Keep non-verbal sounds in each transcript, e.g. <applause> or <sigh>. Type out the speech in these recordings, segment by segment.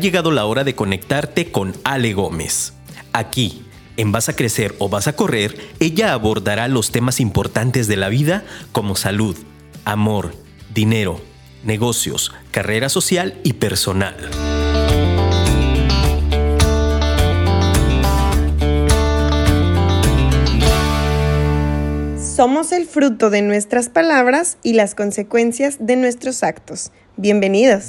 llegado la hora de conectarte con Ale Gómez. Aquí, en Vas a Crecer o Vas a Correr, ella abordará los temas importantes de la vida como salud, amor, dinero, negocios, carrera social y personal. Somos el fruto de nuestras palabras y las consecuencias de nuestros actos. Bienvenidos.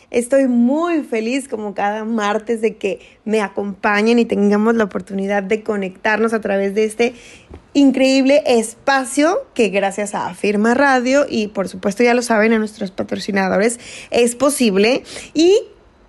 Estoy muy feliz como cada martes de que me acompañen y tengamos la oportunidad de conectarnos a través de este increíble espacio que gracias a Afirma Radio y por supuesto ya lo saben a nuestros patrocinadores es posible y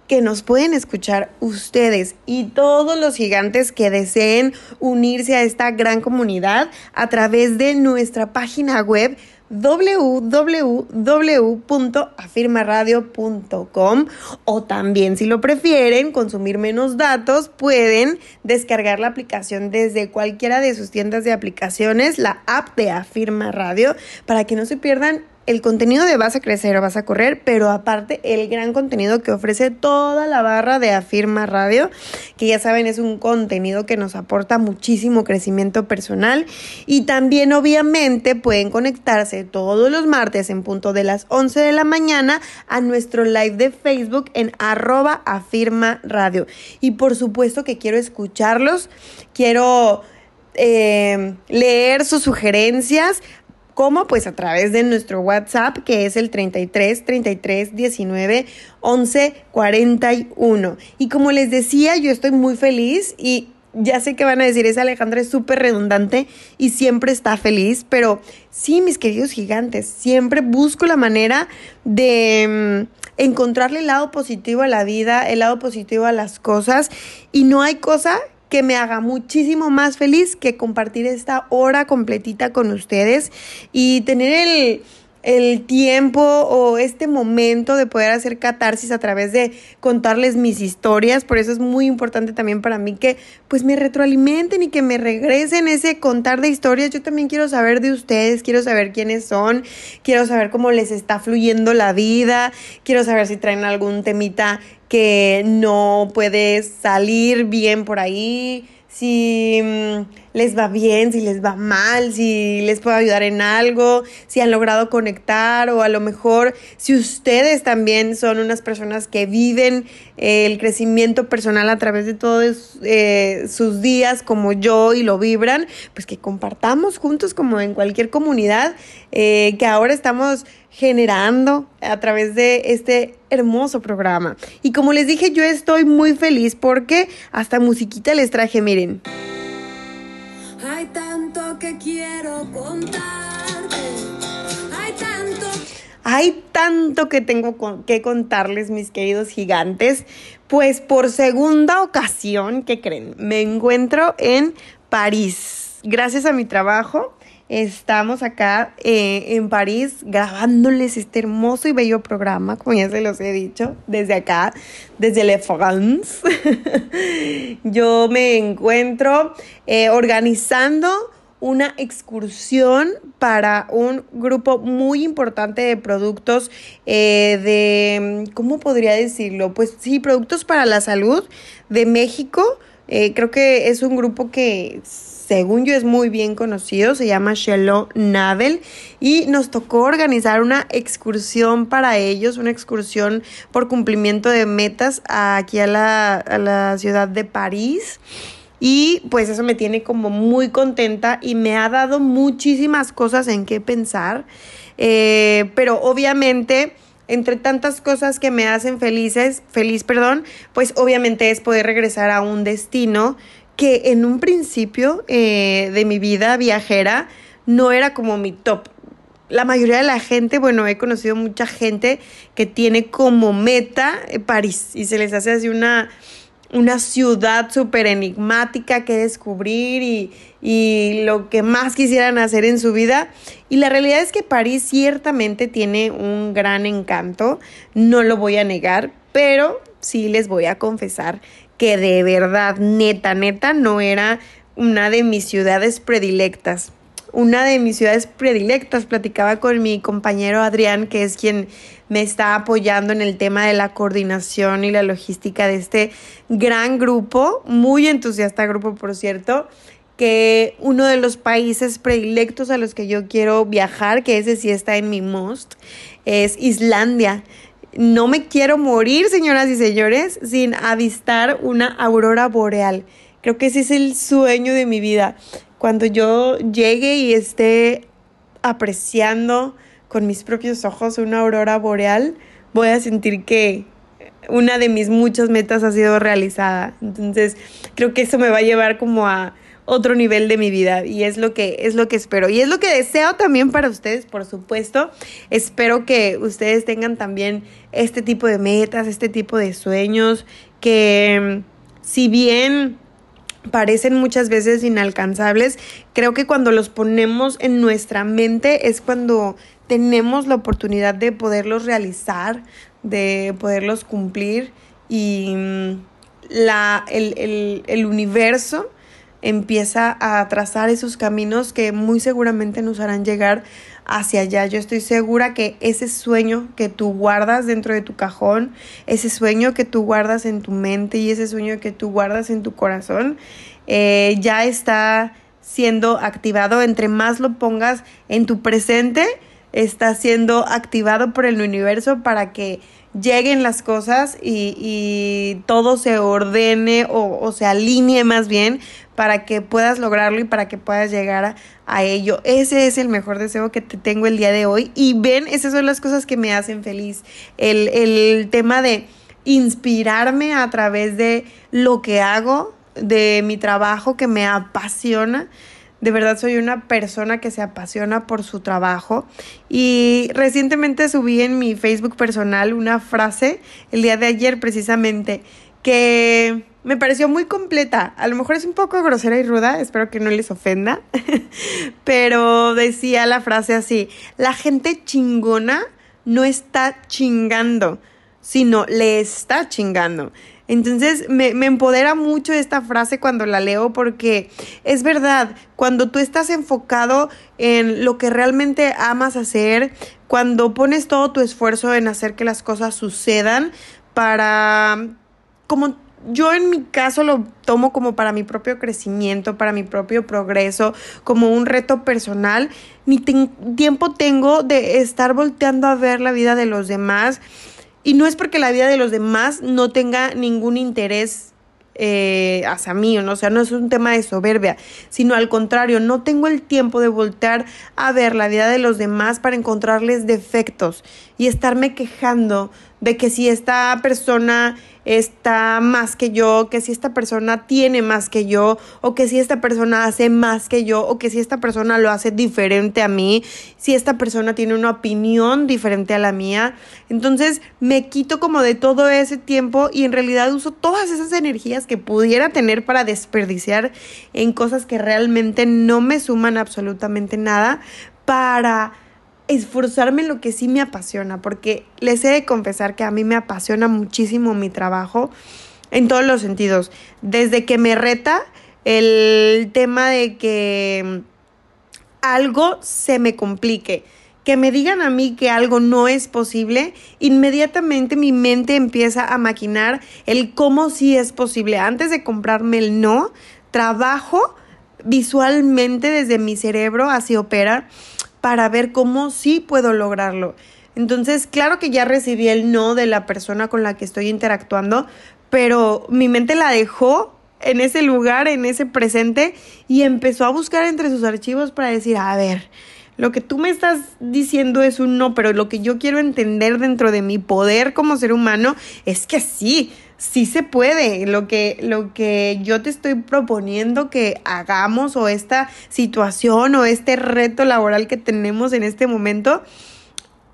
que nos pueden escuchar ustedes y todos los gigantes que deseen unirse a esta gran comunidad a través de nuestra página web www.afirmaradio.com o también si lo prefieren consumir menos datos pueden descargar la aplicación desde cualquiera de sus tiendas de aplicaciones, la app de Afirma Radio, para que no se pierdan el contenido de Vas a crecer o vas a correr, pero aparte el gran contenido que ofrece toda la barra de Afirma Radio, que ya saben es un contenido que nos aporta muchísimo crecimiento personal y también obviamente pueden conectarse todos los martes en punto de las 11 de la mañana a nuestro live de Facebook en arroba Afirma Radio. Y por supuesto que quiero escucharlos, quiero... Eh, leer sus sugerencias, ¿Cómo? Pues a través de nuestro WhatsApp, que es el 33 33 19 11 41. Y como les decía, yo estoy muy feliz y ya sé que van a decir, esa Alejandra es súper redundante y siempre está feliz, pero sí, mis queridos gigantes, siempre busco la manera de mm, encontrarle el lado positivo a la vida, el lado positivo a las cosas y no hay cosa que me haga muchísimo más feliz que compartir esta hora completita con ustedes y tener el, el tiempo o este momento de poder hacer catarsis a través de contarles mis historias. Por eso es muy importante también para mí que pues me retroalimenten y que me regresen ese contar de historias. Yo también quiero saber de ustedes, quiero saber quiénes son, quiero saber cómo les está fluyendo la vida, quiero saber si traen algún temita que no puede salir bien por ahí, si mm, les va bien, si les va mal, si les puedo ayudar en algo, si han logrado conectar o a lo mejor si ustedes también son unas personas que viven eh, el crecimiento personal a través de todos eh, sus días como yo y lo vibran, pues que compartamos juntos como en cualquier comunidad eh, que ahora estamos generando a través de este hermoso programa. Y como les dije, yo estoy muy feliz porque hasta musiquita les traje, miren. Hay tanto que quiero contarte. Hay tanto hay tanto que tengo que contarles, mis queridos gigantes. Pues por segunda ocasión, ¿qué creen? Me encuentro en París. Gracias a mi trabajo, Estamos acá eh, en París grabándoles este hermoso y bello programa, como ya se los he dicho, desde acá, desde Le France. <laughs> Yo me encuentro eh, organizando una excursión para un grupo muy importante de productos eh, de, ¿cómo podría decirlo? Pues sí, productos para la salud de México. creo que es un grupo que según yo es muy bien conocido, se llama Shello Navel y nos tocó organizar una excursión para ellos, una excursión por cumplimiento de metas aquí a la, a la ciudad de París. Y pues eso me tiene como muy contenta y me ha dado muchísimas cosas en qué pensar. Eh, pero obviamente entre tantas cosas que me hacen felices, feliz, perdón, pues obviamente es poder regresar a un destino que en un principio eh, de mi vida viajera no era como mi top. La mayoría de la gente, bueno, he conocido mucha gente que tiene como meta eh, París y se les hace así una, una ciudad súper enigmática que descubrir y, y, lo que más quisieran hacer en su vida. Y la realidad es que París ciertamente tiene un gran encanto, no lo voy a negar, pero sí les voy a confesar que de verdad, neta, neta, no era una de mis ciudades predilectas. Una de mis ciudades predilectas, platicaba con mi compañero Adrián, que es quien me está apoyando en el tema de la coordinación y la logística de este gran grupo, muy entusiasta grupo, por cierto, que uno de los países predilectos a los que yo quiero viajar, que ese sí está en mi most, es Islandia. No me quiero morir, señoras y señores, sin avistar una aurora boreal. Creo que ese es el sueño de mi vida. Cuando yo llegue y esté apreciando con mis propios ojos una aurora boreal, voy a sentir que una de mis muchas metas ha sido realizada. Entonces, creo que eso me va a llevar como a otro nivel de mi vida y es lo que es lo que espero y es lo que deseo también para ustedes, por supuesto. Espero que ustedes tengan también este tipo de metas, este tipo de sueños que si bien parecen muchas veces inalcanzables, creo que cuando los ponemos en nuestra mente es cuando tenemos la oportunidad de poderlos realizar, de poderlos cumplir y mm, la, el, el universo empieza a trazar esos caminos que muy seguramente nos harán llegar hacia allá. Yo estoy segura que ese sueño que tú guardas dentro de tu cajón, ese sueño que tú guardas en tu mente y ese sueño que tú guardas en tu corazón, eh, ya está siendo activado. Entre más lo pongas en tu presente, está siendo activado por el universo para que lleguen las cosas y, todo se ordene o, se alinee más bien para que puedas lograrlo y para que puedas llegar a, ello. Ese es el mejor deseo que te tengo el día de hoy. Y ven, esas son las cosas que me hacen feliz. El, el tema de inspirarme a través de lo que hago, de mi trabajo que me apasiona de verdad soy una persona que se apasiona por su trabajo y recientemente subí en mi Facebook personal una frase el día de ayer precisamente que me pareció muy completa. A lo mejor es un poco grosera y ruda, espero que no les ofenda, <laughs> pero decía la frase así, la gente chingona no está chingando, sino le está chingando. Entonces me, empodera mucho esta frase cuando la leo porque es verdad, cuando tú estás enfocado en lo que realmente amas hacer, cuando pones todo tu esfuerzo en hacer que las cosas sucedan para, como yo en mi caso lo tomo como para mi propio crecimiento, para mi propio progreso, como un reto personal, ni tiempo tengo de estar volteando a ver la vida de los demás y no es porque la vida de los demás no tenga ningún interés eh, hacia mí, ¿no? o sea, no es un tema de soberbia, sino al contrario, no tengo el tiempo de voltear a ver la vida de los demás para encontrarles defectos y estarme quejando de que si esta persona está más que yo, que si esta persona tiene más que yo, o que si esta persona hace más que yo, o que si esta persona lo hace diferente a mí, si esta persona tiene una opinión diferente a la mía. Entonces me quito como de todo ese tiempo y en realidad uso todas esas energías que pudiera tener para desperdiciar en cosas que realmente no me suman absolutamente nada para esforzarme en lo que sí me apasiona, porque les he de confesar que a mí me apasiona muchísimo mi trabajo en todos los sentidos. Desde que me reta el tema de que algo se me complique, que me digan a mí que algo no es posible, inmediatamente mi mente empieza a maquinar el cómo sí es posible. Antes de comprarme el no, trabajo visualmente desde mi cerebro, así opera para ver cómo sí puedo lograrlo. Entonces, claro que ya recibí el no de la persona con la que estoy interactuando, pero mi mente la dejó en ese lugar, en ese presente, y empezó a buscar entre sus archivos para decir, a ver, lo que tú me estás diciendo es un no, pero lo que yo quiero entender dentro de mi poder como ser humano es que sí, sí se puede. Lo que, lo que yo te estoy proponiendo que hagamos o esta situación o este reto laboral que tenemos en este momento,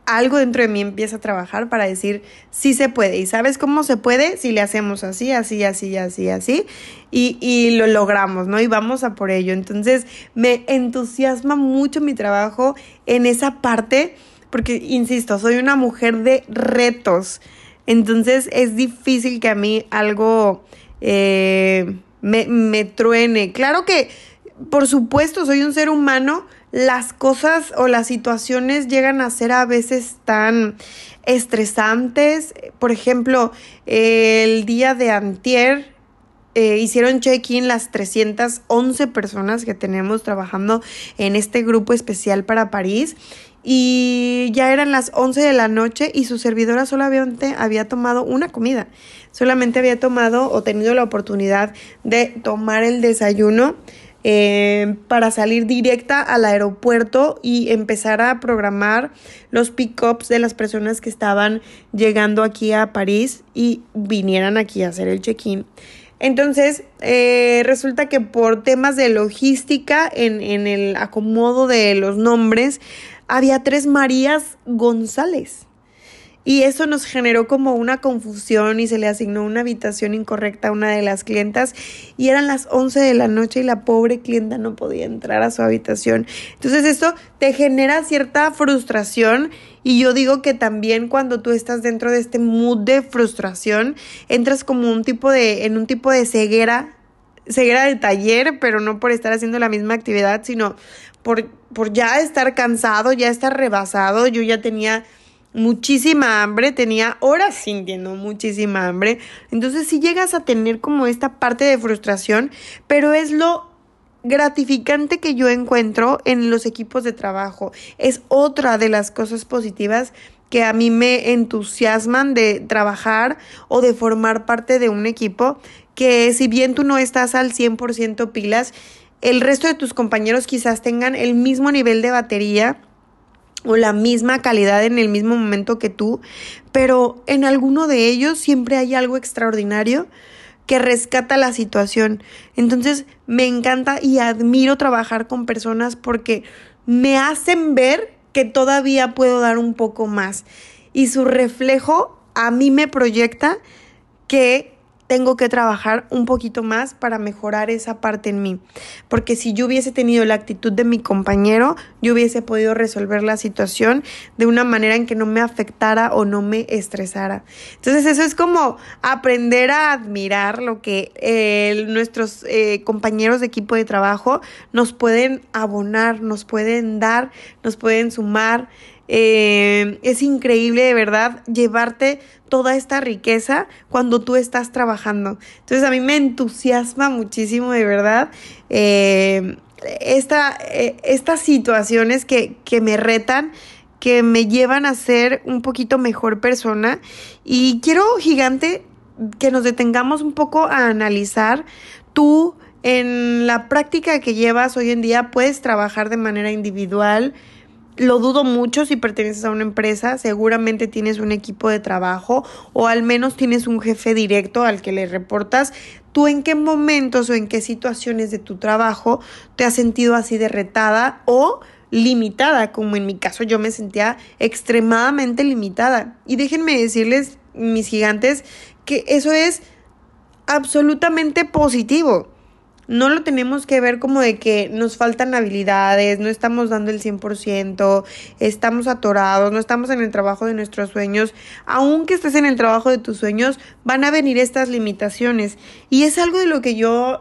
algo dentro de mí empieza a trabajar para decir, sí se puede. ¿Y sabes cómo se puede? Si le hacemos así, así, así, así, así. Y, y lo logramos, ¿no? Y vamos a por ello. Entonces, me entusiasma mucho mi trabajo en esa parte, porque, insisto, soy una mujer de retos. Entonces, es difícil que a mí algo eh, me, me truene. Claro que, por supuesto, soy un ser humano las cosas o las situaciones llegan a ser a veces tan estresantes. Por ejemplo, el día de antier eh, hicieron check-in las 311 personas que tenemos trabajando en este grupo especial para París y ya eran las 11 de la noche y su servidora solamente había tomado una comida. Solamente había tomado o tenido la oportunidad de tomar el desayuno eh, para salir directa al aeropuerto y empezar a programar los pick-ups de las personas que estaban llegando aquí a París y vinieran aquí a hacer el check-in. Entonces, eh, resulta que por temas de logística en, en el acomodo de los nombres, había tres Marías González. Y eso nos generó como una confusión y se le asignó una habitación incorrecta a una de las clientas y eran las 11 de la noche y la pobre clienta no podía entrar a su habitación. Entonces esto te genera cierta frustración y yo digo que también cuando tú estás dentro de este mood de frustración, entras como un tipo de, en un tipo de ceguera, ceguera de taller, pero no por estar haciendo la misma actividad, sino por, por ya estar cansado, ya estar rebasado. Yo ya tenía muchísima hambre, tenía horas sintiendo muchísima hambre. Entonces si llegas a tener como esta parte de frustración, pero es lo gratificante que yo encuentro en los equipos de trabajo. Es otra de las cosas positivas que a mí me entusiasman de trabajar o de formar parte de un equipo que si bien tú no estás al 100% pilas, el resto de tus compañeros quizás tengan el mismo nivel de batería o la misma calidad en el mismo momento que tú, pero en alguno de ellos siempre hay algo extraordinario que rescata la situación. Entonces me encanta y admiro trabajar con personas porque me hacen ver que todavía puedo dar un poco más. Y su reflejo a mí me proyecta que tengo que trabajar un poquito más para mejorar esa parte en mí. Porque si yo hubiese tenido la actitud de mi compañero, yo hubiese podido resolver la situación de una manera en que no me afectara o no me estresara. Entonces eso es como aprender a admirar lo que eh, nuestros eh, compañeros de equipo de trabajo nos pueden abonar, nos pueden dar, nos pueden sumar. Eh, es increíble de verdad llevarte toda esta riqueza cuando tú estás trabajando. Entonces a mí me entusiasma muchísimo de verdad eh, esta, eh, estas situaciones que, que me retan que me llevan a ser un poquito mejor persona y quiero gigante que nos detengamos un poco a analizar tú en la práctica que llevas hoy en día puedes trabajar de manera individual, lo dudo mucho si perteneces a una empresa, seguramente tienes un equipo de trabajo o al menos tienes un jefe directo al que le reportas. ¿Tú en qué momentos o en qué situaciones de tu trabajo te has sentido así derretada o limitada? Como en mi caso yo me sentía extremadamente limitada. Y déjenme decirles, mis gigantes, que eso es absolutamente positivo no lo tenemos que ver como de que nos faltan habilidades, no estamos dando el 100%, estamos atorados, no estamos en el trabajo de nuestros sueños. Aunque estés en el trabajo de tus sueños, van a venir estas limitaciones. Y es algo de lo que yo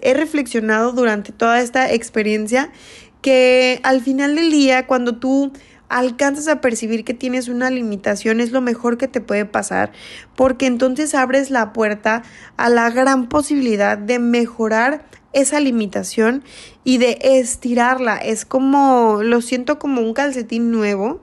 he reflexionado durante toda esta experiencia, que al final del día, cuando tú alcanzas a percibir que tienes una limitación es lo mejor que te puede pasar porque entonces abres la puerta a la gran posibilidad de mejorar esa limitación y de estirarla. Es como, lo siento como un calcetín nuevo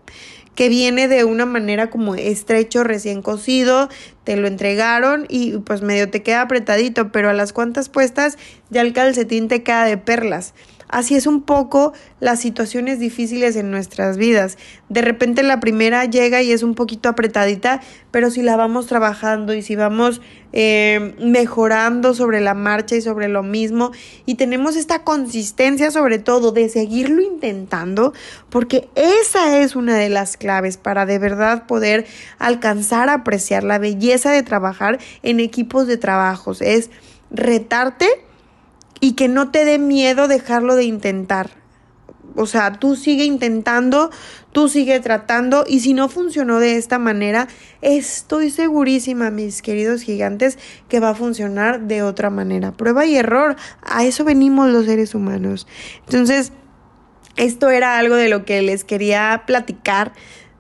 que viene de una manera como estrecho, recién cosido, te lo entregaron y pues medio te queda apretadito, pero a las cuantas puestas ya el calcetín te queda de perlas. Así es un poco las situaciones difíciles en nuestras vidas. De repente la primera llega y es un poquito apretadita, pero si la vamos trabajando y si vamos eh, mejorando sobre la marcha y sobre lo mismo y tenemos esta consistencia sobre todo de seguirlo intentando, porque esa es una de las claves para de verdad poder alcanzar a apreciar la belleza de trabajar en equipos de trabajos. Es retarte y que no te dé miedo dejarlo de intentar. O sea, tú sigue intentando, tú sigue tratando y si no funcionó de esta manera, estoy segurísima, mis queridos gigantes, que va a funcionar de otra manera. Prueba y error, a eso venimos los seres humanos. Entonces, esto era algo de lo que les quería platicar,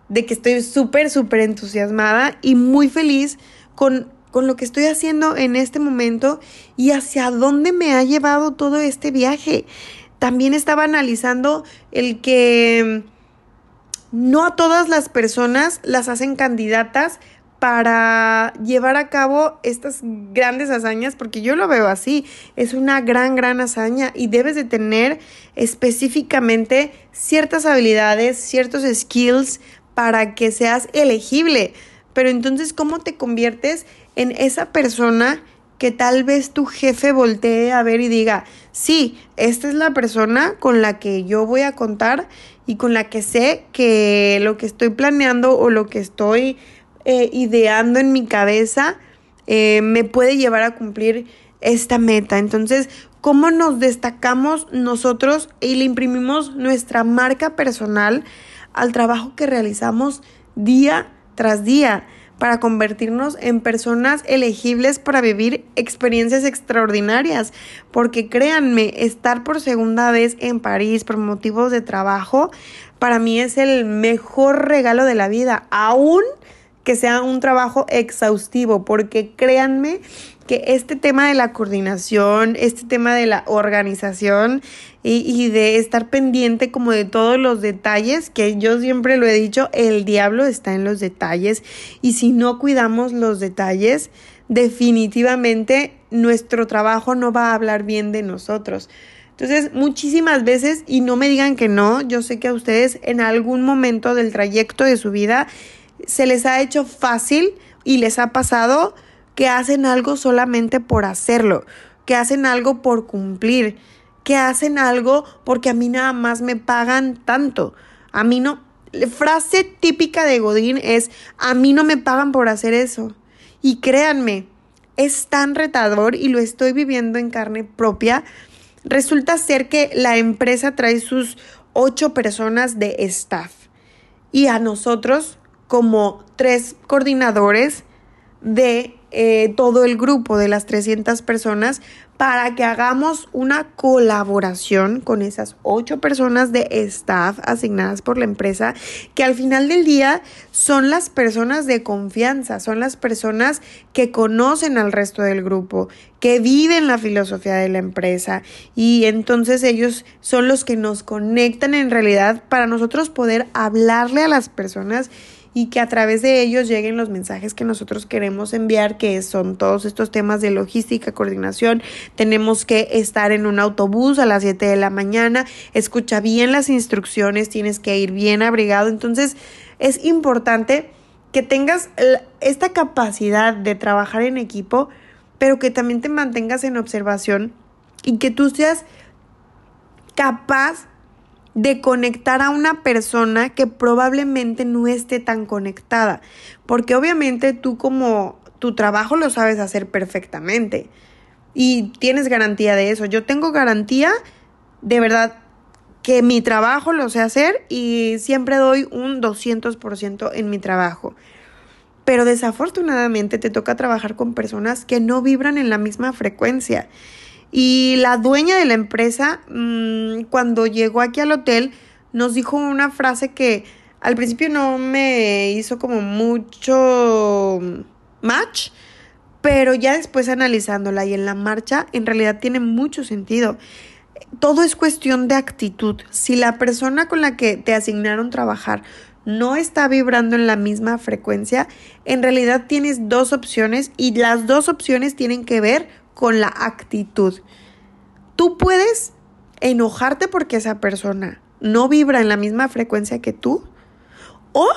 de que estoy súper, súper entusiasmada y muy feliz con con lo que estoy haciendo en este momento y hacia dónde me ha llevado todo este viaje. También estaba analizando el que no a todas las personas las hacen candidatas para llevar a cabo estas grandes hazañas, porque yo lo veo así, es una gran, gran hazaña y debes de tener específicamente ciertas habilidades, ciertos skills para que seas elegible. Pero entonces, ¿cómo te conviertes en esa persona que tal vez tu jefe voltee a ver y diga, sí, esta es la persona con la que yo voy a contar y con la que sé que lo que estoy planeando o lo que estoy eh, ideando en mi cabeza eh, me puede llevar a cumplir esta meta. Entonces, ¿cómo nos destacamos nosotros y le imprimimos nuestra marca personal al trabajo que realizamos día tras día? Para convertirnos en personas elegibles para vivir experiencias extraordinarias. Porque créanme, estar por segunda vez en París por motivos de trabajo, para mí es el mejor regalo de la vida, aún que sea un trabajo exhaustivo, porque créanme que este tema de la coordinación, este tema de la organización y, de estar pendiente como de todos los detalles, que yo siempre lo he dicho, el diablo está en los detalles y si no cuidamos los detalles, definitivamente nuestro trabajo no va a hablar bien de nosotros. Entonces, muchísimas veces, y no me digan que no, yo sé que a ustedes en algún momento del trayecto de su vida se les ha hecho fácil y les ha pasado que hacen algo solamente por hacerlo, que hacen algo por cumplir, que hacen algo porque a mí nada más me pagan tanto. A mí no. La frase típica de Godín es, a mí no me pagan por hacer eso. Y créanme, es tan retador y lo estoy viviendo en carne propia. Resulta ser que la empresa trae sus ocho personas de staff y a nosotros como tres coordinadores de eh, todo el grupo de las 300 personas para que hagamos una colaboración con esas ocho personas de staff asignadas por la empresa, que al final del día son las personas de confianza, son las personas que conocen al resto del grupo, que viven la filosofía de la empresa y entonces ellos son los que nos conectan en realidad para nosotros poder hablarle a las personas y que a través de ellos lleguen los mensajes que nosotros queremos enviar, que son todos estos temas de logística, coordinación. Tenemos que estar en un autobús a las 7 de la mañana, escucha bien las instrucciones, tienes que ir bien abrigado. Entonces, es importante que tengas esta capacidad de trabajar en equipo, pero que también te mantengas en observación y que tú seas capaz de conectar a una persona que probablemente no esté tan conectada, porque obviamente tú como tu trabajo lo sabes hacer perfectamente y tienes garantía de eso. Yo tengo garantía de verdad que mi trabajo lo sé hacer y siempre doy un 200% en mi trabajo. Pero desafortunadamente te toca trabajar con personas que no vibran en la misma frecuencia. Y la dueña de la empresa, mm, cuando llegó aquí al hotel, nos dijo una frase que al principio no me hizo como mucho match, pero ya después analizándola y en la marcha, en realidad tiene mucho sentido. Todo es cuestión de actitud. Si la persona con la que te asignaron trabajar no está vibrando en la misma frecuencia, en realidad tienes dos opciones y las dos opciones tienen que ver con la actitud. Tú puedes enojarte porque esa persona no vibra en la misma frecuencia que tú o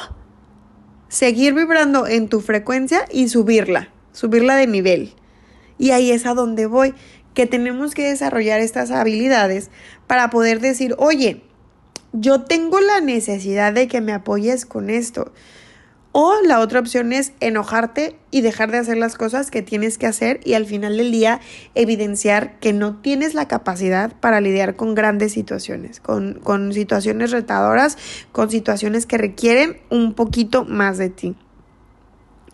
seguir vibrando en tu frecuencia y subirla, subirla de nivel. Y ahí es a donde voy, que tenemos que desarrollar estas habilidades para poder decir, oye, yo tengo la necesidad de que me apoyes con esto. O la otra opción es enojarte y dejar de hacer las cosas que tienes que hacer y al final del día evidenciar que no tienes la capacidad para lidiar con grandes situaciones, con, con situaciones retadoras, con situaciones que requieren un poquito más de ti.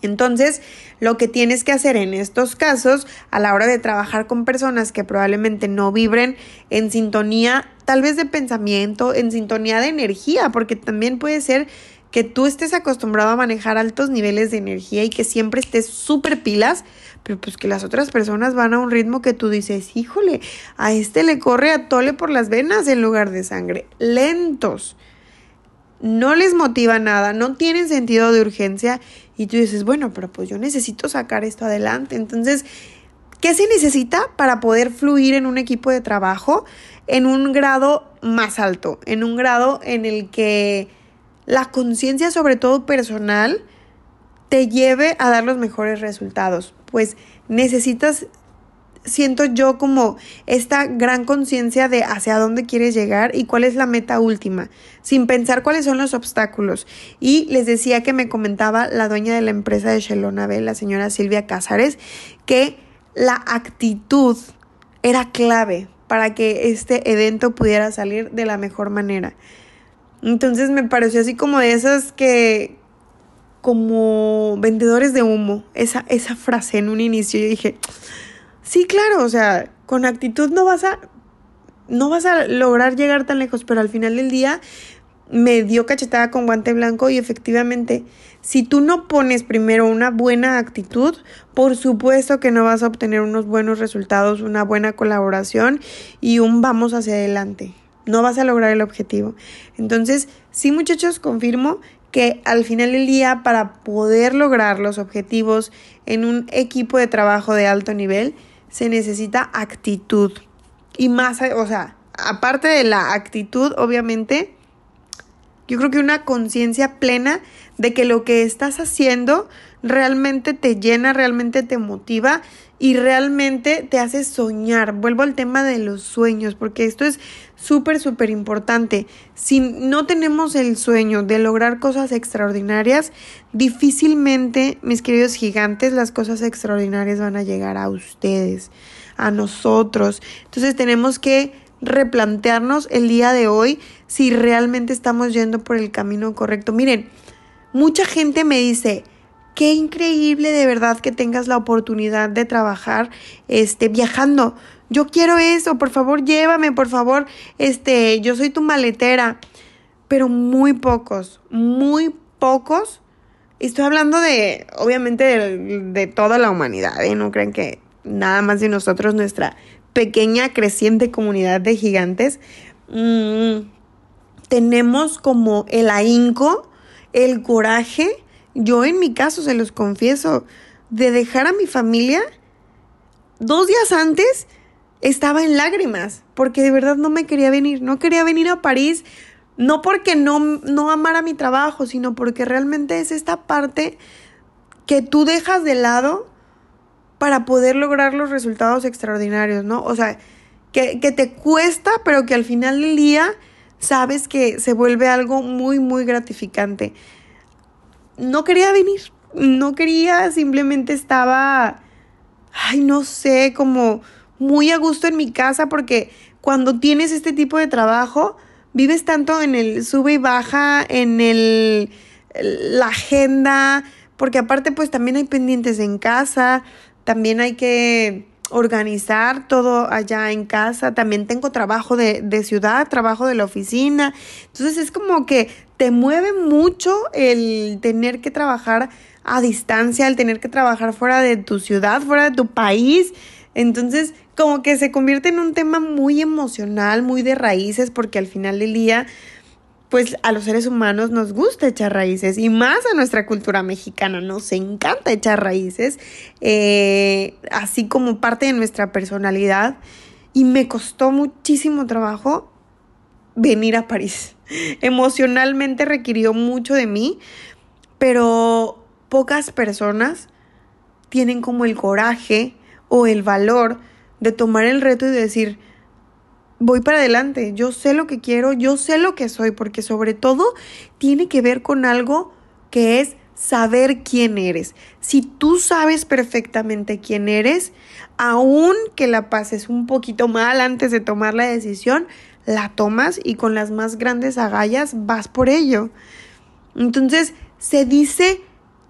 Entonces, lo que tienes que hacer en estos casos, a la hora de trabajar con personas que probablemente no vibren en sintonía, tal vez de pensamiento, en sintonía de energía, porque también puede ser que tú estés acostumbrado a manejar altos niveles de energía y que siempre estés súper pilas, pero pues que las otras personas van a un ritmo que tú dices, híjole, a este le corre a tole por las venas en lugar de sangre, lentos, no les motiva nada, no tienen sentido de urgencia y tú dices, bueno, pero pues yo necesito sacar esto adelante. Entonces, ¿qué se necesita para poder fluir en un equipo de trabajo en un grado más alto, en un grado en el que la conciencia, sobre todo personal, te lleve a dar los mejores resultados. Pues necesitas, siento yo como esta gran conciencia de hacia dónde quieres llegar y cuál es la meta última, sin pensar cuáles son los obstáculos. Y les decía que me comentaba la dueña de la empresa de Shelonabel, la señora Silvia Cázares, que la actitud era clave para que este evento pudiera salir de la mejor manera. Entonces me pareció así como de esas que, como vendedores de humo, esa, esa frase en un inicio. Yo dije, sí, claro, o sea, con actitud no vas a, no vas a lograr llegar tan lejos, pero al final del día me dio cachetada con guante blanco y efectivamente, si tú no pones primero una buena actitud, por supuesto que no vas a obtener unos buenos resultados, una buena colaboración y un vamos hacia adelante no vas a lograr el objetivo. Entonces, sí muchachos, confirmo que al final del día, para poder lograr los objetivos en un equipo de trabajo de alto nivel, se necesita actitud. Y más, o sea, aparte de la actitud, obviamente, yo creo que una conciencia plena de que lo que estás haciendo realmente te llena, realmente te motiva y realmente te hace soñar. Vuelvo al tema de los sueños, porque esto es súper, súper importante. Si no tenemos el sueño de lograr cosas extraordinarias, difícilmente, mis queridos gigantes, las cosas extraordinarias van a llegar a ustedes, a nosotros. Entonces tenemos que replantearnos el día de hoy si realmente estamos yendo por el camino correcto. Miren, mucha gente me dice, qué increíble de verdad que tengas la oportunidad de trabajar este viajando. Yo quiero eso, por favor, llévame, por favor, este, yo soy tu maletera. Pero muy pocos, muy pocos. Estoy hablando de, obviamente, de, toda la humanidad, ¿eh? No creen que nada más de nosotros, nuestra pequeña, creciente comunidad de gigantes. Mm, tenemos como el ahínco, el coraje yo en mi caso, se los confieso, de dejar a mi familia, dos días antes estaba en lágrimas, porque de verdad no me quería venir, no quería venir a París, no porque no, no amara mi trabajo, sino porque realmente es esta parte que tú dejas de lado para poder lograr los resultados extraordinarios, ¿no? O sea, que, que te cuesta, pero que al final del día sabes que se vuelve algo muy, muy gratificante no quería venir, no quería, simplemente estaba, ay, no sé, como muy a gusto en mi casa porque cuando tienes este tipo de trabajo, vives tanto en el sube y baja, en el la agenda, porque aparte pues también hay pendientes en casa, también hay que organizar todo allá en casa, también tengo trabajo de, de ciudad, trabajo de la oficina, entonces es como que te mueve mucho el tener que trabajar a distancia, el tener que trabajar fuera de tu ciudad, fuera de tu país. Entonces, como que se convierte en un tema muy emocional, muy de raíces, porque al final del día, pues a los seres humanos nos gusta echar raíces y más a nuestra cultura mexicana nos encanta echar raíces, eh, así como parte de nuestra personalidad. Y me costó muchísimo trabajo venir a París. <laughs> Emocionalmente requirió mucho de mí, pero pocas personas tienen como el coraje o el valor de tomar el reto y decir, voy para adelante, yo sé lo que quiero, yo sé lo que soy, porque sobre todo tiene que ver con algo que es saber quién eres. Si tú sabes perfectamente quién eres, aun que la pases un poquito mal antes de tomar la decisión, la tomas y con las más grandes agallas vas por ello. Entonces, se dice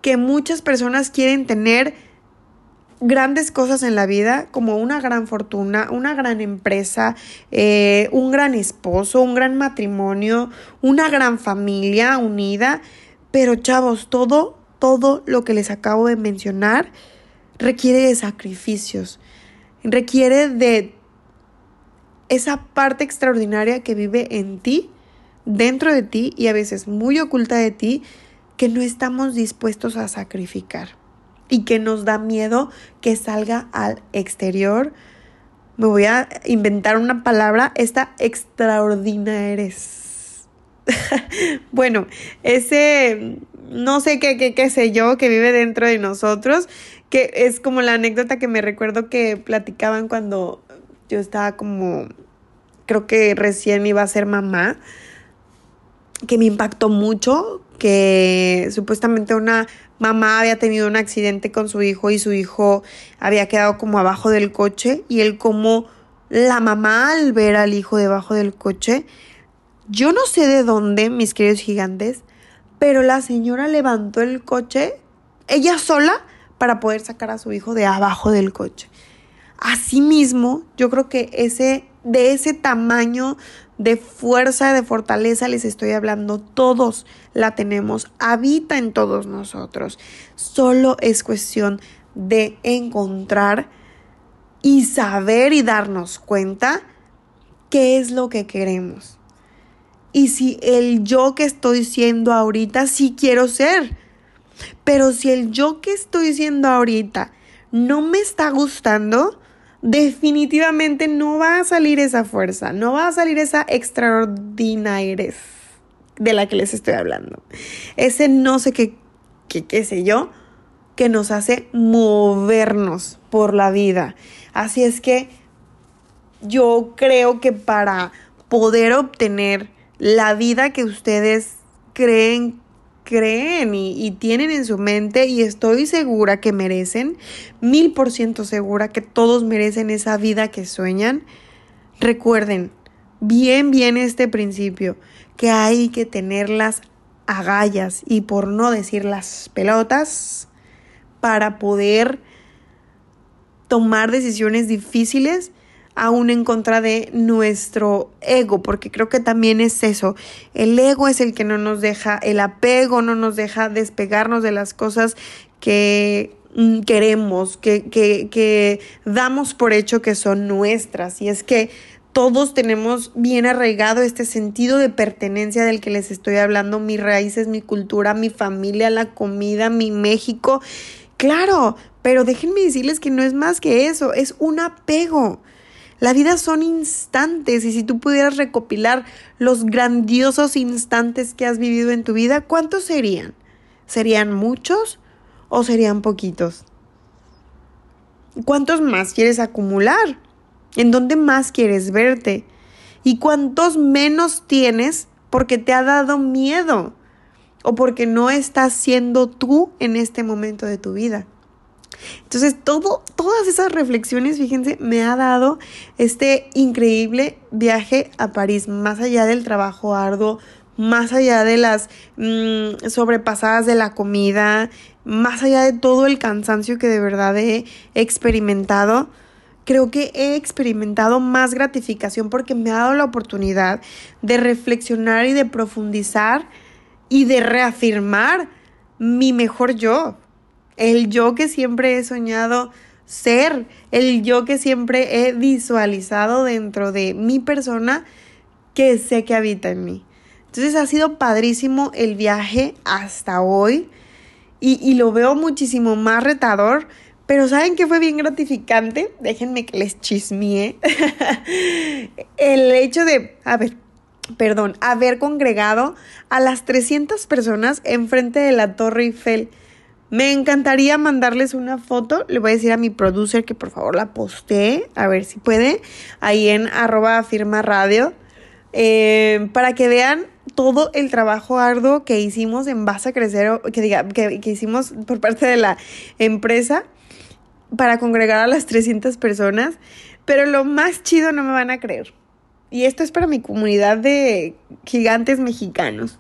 que muchas personas quieren tener grandes cosas en la vida, como una gran fortuna, una gran empresa, eh, un gran esposo, un gran matrimonio, una gran familia unida. Pero chavos, todo, todo lo que les acabo de mencionar requiere de sacrificios, requiere de esa parte extraordinaria que vive en ti, dentro de ti y a veces muy oculta de ti, que no estamos dispuestos a sacrificar y que nos da miedo que salga al exterior. Me voy a inventar una palabra, esta extraordinaria <laughs> bueno, ese no sé qué, qué, qué sé yo, que vive dentro de nosotros, que es como la anécdota que me recuerdo que platicaban cuando yo estaba como, creo que recién iba a ser mamá, que me impactó mucho, que supuestamente una mamá había tenido un accidente con su hijo y su hijo había quedado como abajo del coche y él como la mamá al ver al hijo debajo del coche, yo no sé de dónde, mis queridos gigantes, pero la señora levantó el coche ella sola para poder sacar a su hijo de abajo del coche. Asimismo, yo creo que ese de ese tamaño de fuerza, de fortaleza les estoy hablando, todos la tenemos, habita en todos nosotros. Solo es cuestión de encontrar y saber y darnos cuenta qué es lo que queremos. Y si el yo que estoy siendo ahorita sí quiero ser. Pero si el yo que estoy siendo ahorita no me está gustando, definitivamente no va a salir esa fuerza, no va a salir esa extraordinaria de la que les estoy hablando. Ese no sé qué, qué, qué sé yo, que nos hace movernos por la vida. Así es que yo creo que para poder obtener la vida que ustedes creen creen y, tienen en su mente y estoy segura que merecen, mil por ciento segura que todos merecen esa vida que sueñan, recuerden bien, bien este principio, que hay que tener las agallas y por no decir las pelotas para poder tomar decisiones difíciles aún en contra de nuestro ego, porque creo que también es eso. El ego es el que no nos deja, el apego no nos deja despegarnos de las cosas que mm, queremos, que, que, que damos por hecho que son nuestras. Y es que todos tenemos bien arraigado este sentido de pertenencia del que les estoy hablando, mis raíces, mi cultura, mi familia, la comida, mi México. Claro, pero déjenme decirles que no es más que eso, es un apego. La vida son instantes y si tú pudieras recopilar los grandiosos instantes que has vivido en tu vida, ¿cuántos serían? ¿Serían muchos o serían poquitos? ¿Cuántos más quieres acumular? ¿En dónde más quieres verte? ¿Y cuántos menos tienes porque te ha dado miedo o porque no estás siendo tú en este momento de tu vida? Entonces, todo, todas esas reflexiones, fíjense, me ha dado este increíble viaje a París, más allá del trabajo arduo, más allá de las mm, sobrepasadas de la comida, más allá de todo el cansancio que de verdad he experimentado. Creo que he experimentado más gratificación porque me ha dado la oportunidad de reflexionar y de profundizar y de reafirmar mi mejor yo el yo que siempre he soñado ser, el yo que siempre he visualizado dentro de mi persona que sé que habita en mí. Entonces ha sido padrísimo el viaje hasta hoy y, lo veo muchísimo más retador, Pero ¿saben qué fue bien gratificante? Déjenme que les chismee. <laughs> El hecho de, a ver, perdón, haber congregado a las 300 personas enfrente de la Torre Eiffel. Me encantaría mandarles una foto. Le voy a decir a mi producer que por favor la postee, a ver si puede, ahí en arroba firma eh, para que vean todo el trabajo arduo que hicimos en base a crecer, que diga, que, que hicimos por parte de la empresa para congregar a las 300 personas. Pero lo más chido no me van a creer y esto es para mi comunidad de gigantes mexicanos.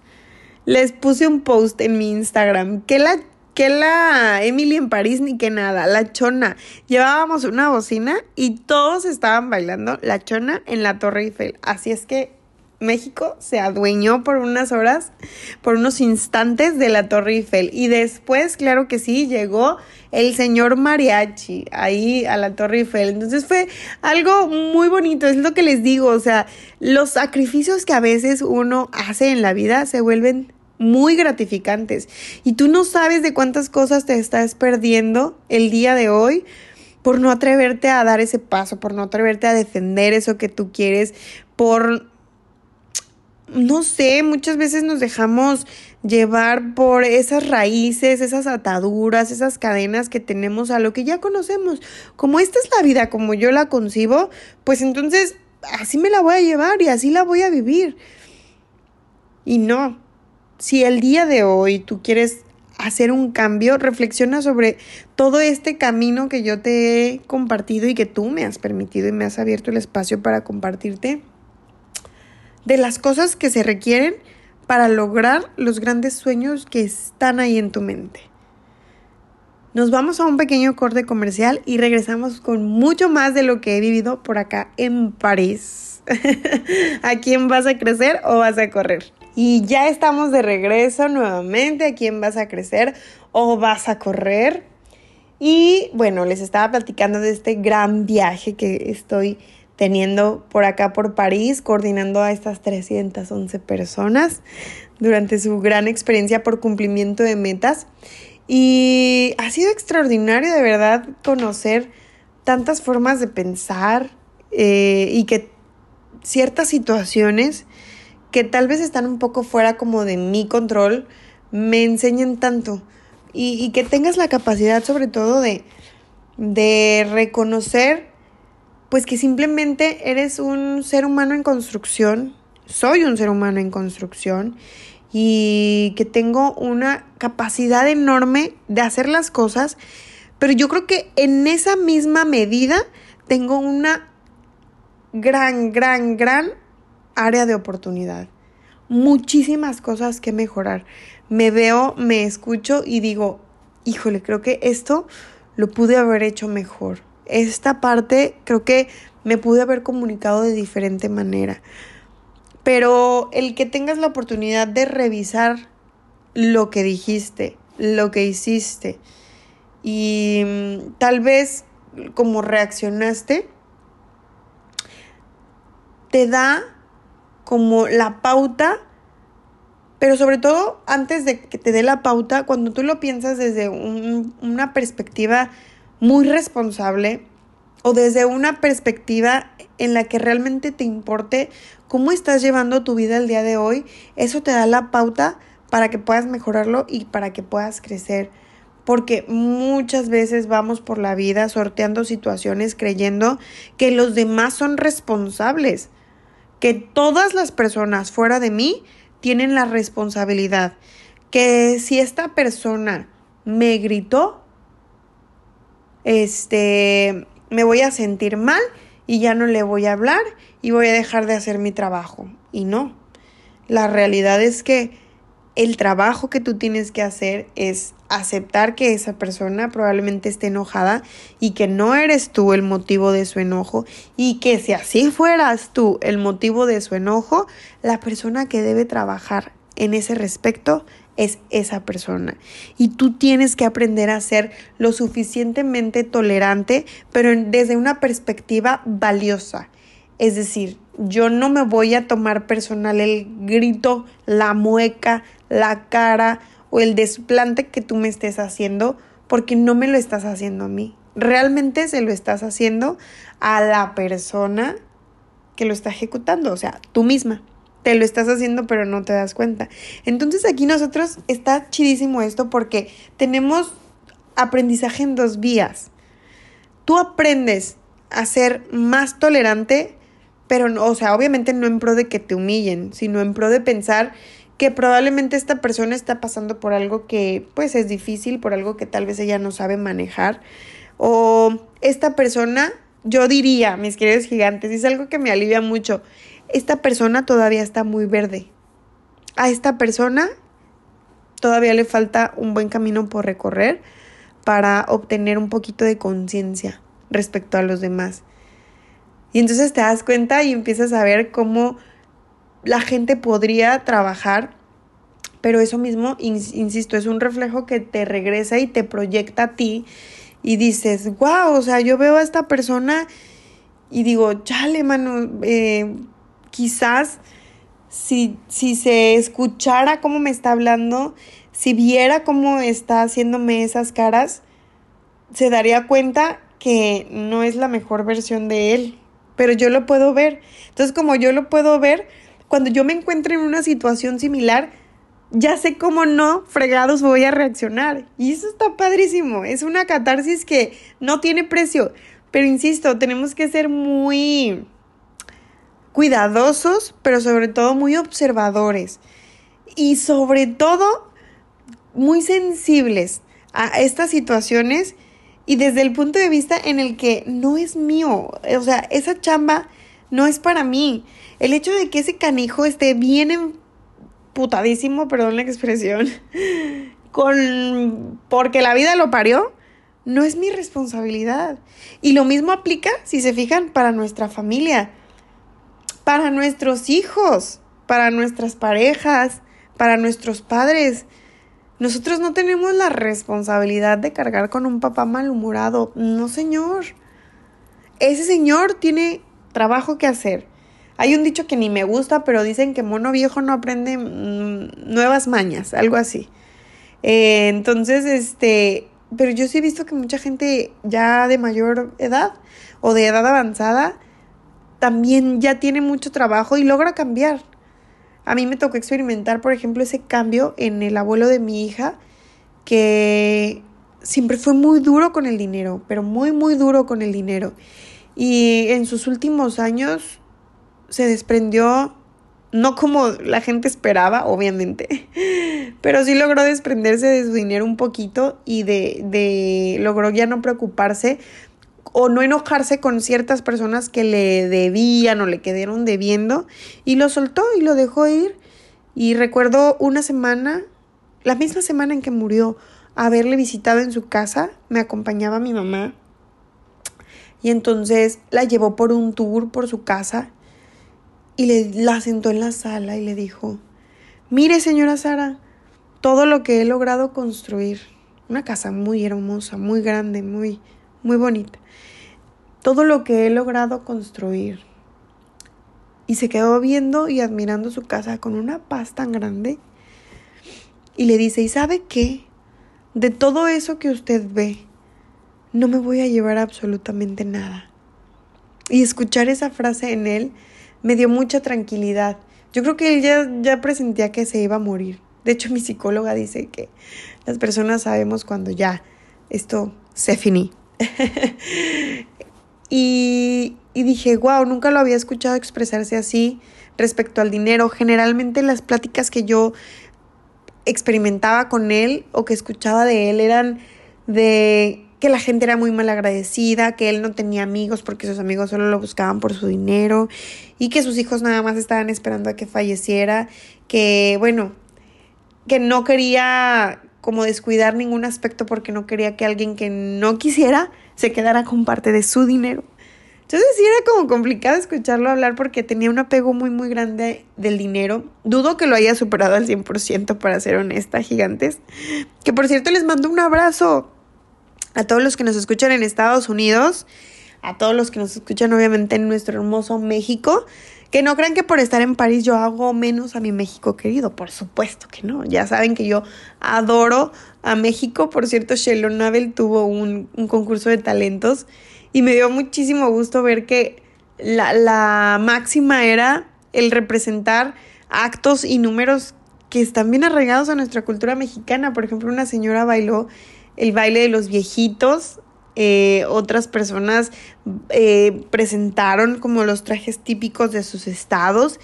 Les puse un post en mi Instagram que la que la Emily en París ni que nada, la chona. Llevábamos una bocina y todos estaban bailando la chona en la Torre Eiffel. Así es que México se adueñó por unas horas, por unos instantes de la Torre Eiffel. Y después, claro que sí, llegó el señor mariachi ahí a la Torre Eiffel. Entonces fue algo muy bonito, es lo que les digo, o sea, los sacrificios que a veces uno hace en la vida se vuelven muy gratificantes. Y tú no sabes de cuántas cosas te estás perdiendo el día de hoy por no atreverte a dar ese paso, por no atreverte a defender eso que tú quieres, por no sé, muchas veces nos dejamos llevar por esas raíces, esas ataduras, esas cadenas que tenemos a lo que ya conocemos. Como esta es la vida como yo la concibo, pues entonces así me la voy a llevar y así la voy a vivir. Y no, si el día de hoy tú quieres hacer un cambio, reflexiona sobre todo este camino que yo te he compartido y que tú me has permitido y me has abierto el espacio para compartirte de las cosas que se requieren para lograr los grandes sueños que están ahí en tu mente. Nos vamos a un pequeño corte comercial y regresamos con mucho más de lo que he vivido por acá en París. <laughs> ¿A quién vas a crecer o vas a correr? Y ya estamos de regreso nuevamente. ¿A quién vas a crecer o vas a correr? Y bueno, les estaba platicando de este gran viaje que estoy teniendo por acá por París, coordinando a estas 311 personas durante su gran experiencia por cumplimiento de metas. Y ha sido extraordinario de verdad conocer tantas formas de pensar eh, y que ciertas situaciones que tal vez están un poco fuera como de mi control me enseñen tanto y, y que tengas la capacidad sobre todo de, de reconocer pues que simplemente eres un ser humano en construcción, soy un ser humano en construcción y que tengo una capacidad enorme de hacer las cosas, pero yo creo que en esa misma medida tengo una gran, gran, gran área de oportunidad. Muchísimas cosas que mejorar. Me veo, me escucho y digo, híjole, creo que esto lo pude haber hecho mejor esta parte creo que me pude haber comunicado de diferente manera. Pero el que tengas la oportunidad de revisar lo que dijiste, lo que hiciste y mm, tal vez como reaccionaste, te da como la pauta, pero sobre todo antes de que te dé la pauta, cuando tú lo piensas desde una perspectiva muy responsable o desde una perspectiva en la que realmente te importe cómo estás llevando tu vida el día de hoy, eso te da la pauta para que puedas mejorarlo y para que puedas crecer. Porque muchas veces vamos por la vida sorteando situaciones creyendo que los demás son responsables, que todas las personas fuera de mí tienen la responsabilidad, que si esta persona me gritó, este, me voy a sentir mal y ya no le voy a hablar y voy a dejar de hacer mi trabajo. Y no, la realidad es que el trabajo que tú tienes que hacer es aceptar que esa persona probablemente esté enojada y que no eres tú el motivo de su enojo y que si así fueras tú el motivo de su enojo, la persona que debe trabajar en ese respecto es esa persona. Y tú tienes que aprender a ser lo suficientemente tolerante, pero desde una perspectiva valiosa. Es decir, yo no me voy a tomar personal el grito, la mueca, la cara o el desplante que tú me estés haciendo porque no me lo estás haciendo a mí, realmente se lo estás haciendo a la persona que lo está ejecutando, o sea, tú misma. Te lo estás haciendo pero no te das cuenta. Entonces aquí nosotros está chidísimo esto porque tenemos aprendizaje en dos vías. Tú aprendes a ser más tolerante, pero no, o sea, obviamente no en pro de que te humillen, sino en pro de pensar que probablemente esta persona está pasando por algo que pues es difícil, por algo que tal vez ella no sabe manejar. O esta persona, yo diría, mis queridos gigantes, es algo que me alivia mucho, esta persona todavía está muy verde. A esta persona todavía le falta un buen camino por recorrer para obtener un poquito de conciencia respecto a los demás. Y entonces te das cuenta y empiezas a ver cómo la gente podría trabajar, pero eso mismo, insisto, es un reflejo que te regresa y te proyecta a ti y dices, wow, o sea, yo veo a esta persona y digo, chale, mano, eh, quizás si, si se escuchara cómo me está hablando, si viera cómo está haciéndome esas caras, se daría cuenta que no es la mejor versión de él, pero yo lo puedo ver. Entonces, como yo lo puedo ver, cuando yo me encuentre en una situación similar, ya sé cómo no fregados voy a reaccionar. Y eso está padrísimo. Es una catarsis que no tiene precio. Pero insisto, tenemos que ser muy cuidadosos, pero sobre todo muy observadores. Y sobre todo muy sensibles a estas situaciones y desde el punto de vista en el que no es mío, o sea, esa chamba no es para mí. El hecho de que ese canijo esté bien emputadísimo, perdón la expresión, con porque la vida lo parió, no es mi responsabilidad. Y lo mismo aplica, si se fijan, para nuestra familia, para nuestros hijos, para nuestras parejas, para nuestros padres. Nosotros no tenemos la responsabilidad de cargar con un papá malhumorado. No, señor. Ese señor tiene trabajo que hacer. Hay un dicho que ni me gusta, pero dicen que mono viejo no aprende mm, nuevas mañas, algo así. Eh, entonces, este, pero yo sí he visto que mucha gente ya de mayor edad o de edad avanzada también ya tiene mucho trabajo y logra cambiar. A mí me tocó experimentar, por ejemplo, ese cambio en el abuelo de mi hija, que siempre fue muy duro con el dinero, pero muy, muy duro con el dinero. Y en sus últimos años se desprendió, no como la gente esperaba, obviamente, <laughs> pero sí logró desprenderse de su dinero un poquito y de, de logró ya no preocuparse o no enojarse con ciertas personas que le debían o le quedaron debiendo y lo soltó y lo dejó ir. Y recuerdo una semana, la misma semana en que murió, haberle visitado en su casa, me acompañaba mi mamá y entonces la llevó por un tour por su casa y le, la sentó en la sala y le dijo, mire señora Sara, todo lo que he logrado construir, una casa muy hermosa, muy grande, muy, muy bonita todo lo que he logrado construir. Y se quedó viendo y admirando su casa con una paz tan grande. Y le dice, ¿y sabe qué? De todo eso que usted ve, no me voy a llevar absolutamente nada. Y escuchar esa frase en él me dio mucha tranquilidad. Yo creo que él ya, ya presentía que se iba a morir. De hecho, mi psicóloga dice que las personas sabemos cuando ya esto se finí. <laughs> Y, dije, wow, nunca lo había escuchado expresarse así respecto al dinero. Generalmente las pláticas que yo experimentaba con él o que escuchaba de él eran de que la gente era muy mal agradecida, que él no tenía amigos porque sus amigos solo lo buscaban por su dinero y que sus hijos nada más estaban esperando a que falleciera, que bueno, que no quería como descuidar ningún aspecto porque no quería que alguien que no quisiera se quedara con parte de su dinero. Entonces sí era como complicado escucharlo hablar porque tenía un apego muy muy grande del dinero. Dudo que lo haya superado al 100% para ser honesta, gigantes. Que por cierto les mando un abrazo a todos los que nos escuchan en Estados Unidos, a todos los que nos escuchan obviamente en nuestro hermoso México, Que no crean que por estar en París yo hago menos a mi México querido, por supuesto que no. Ya saben que yo adoro a México. Por cierto, Sheldon Nabel tuvo un, un concurso de talentos y me dio muchísimo gusto ver que la, la máxima era el representar actos y números que están bien arraigados a nuestra cultura mexicana. Por ejemplo, una señora bailó el baile de los viejitos, eh, otras personas eh, presentaron como los trajes típicos de sus estados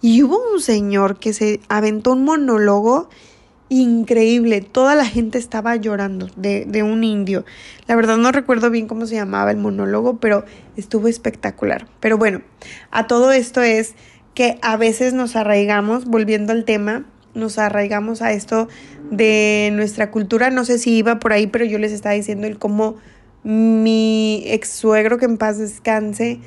y hubo un señor que se aventó un monólogo increíble. Toda la gente estaba llorando de, de, un indio. La verdad no recuerdo bien cómo se llamaba el monólogo, pero estuvo espectacular. Pero bueno, a todo esto es que a veces nos arraigamos, volviendo al tema, nos arraigamos a esto de nuestra cultura. No sé si iba por ahí, pero yo les estaba diciendo el cómo mi ex suegro, que en paz descanse,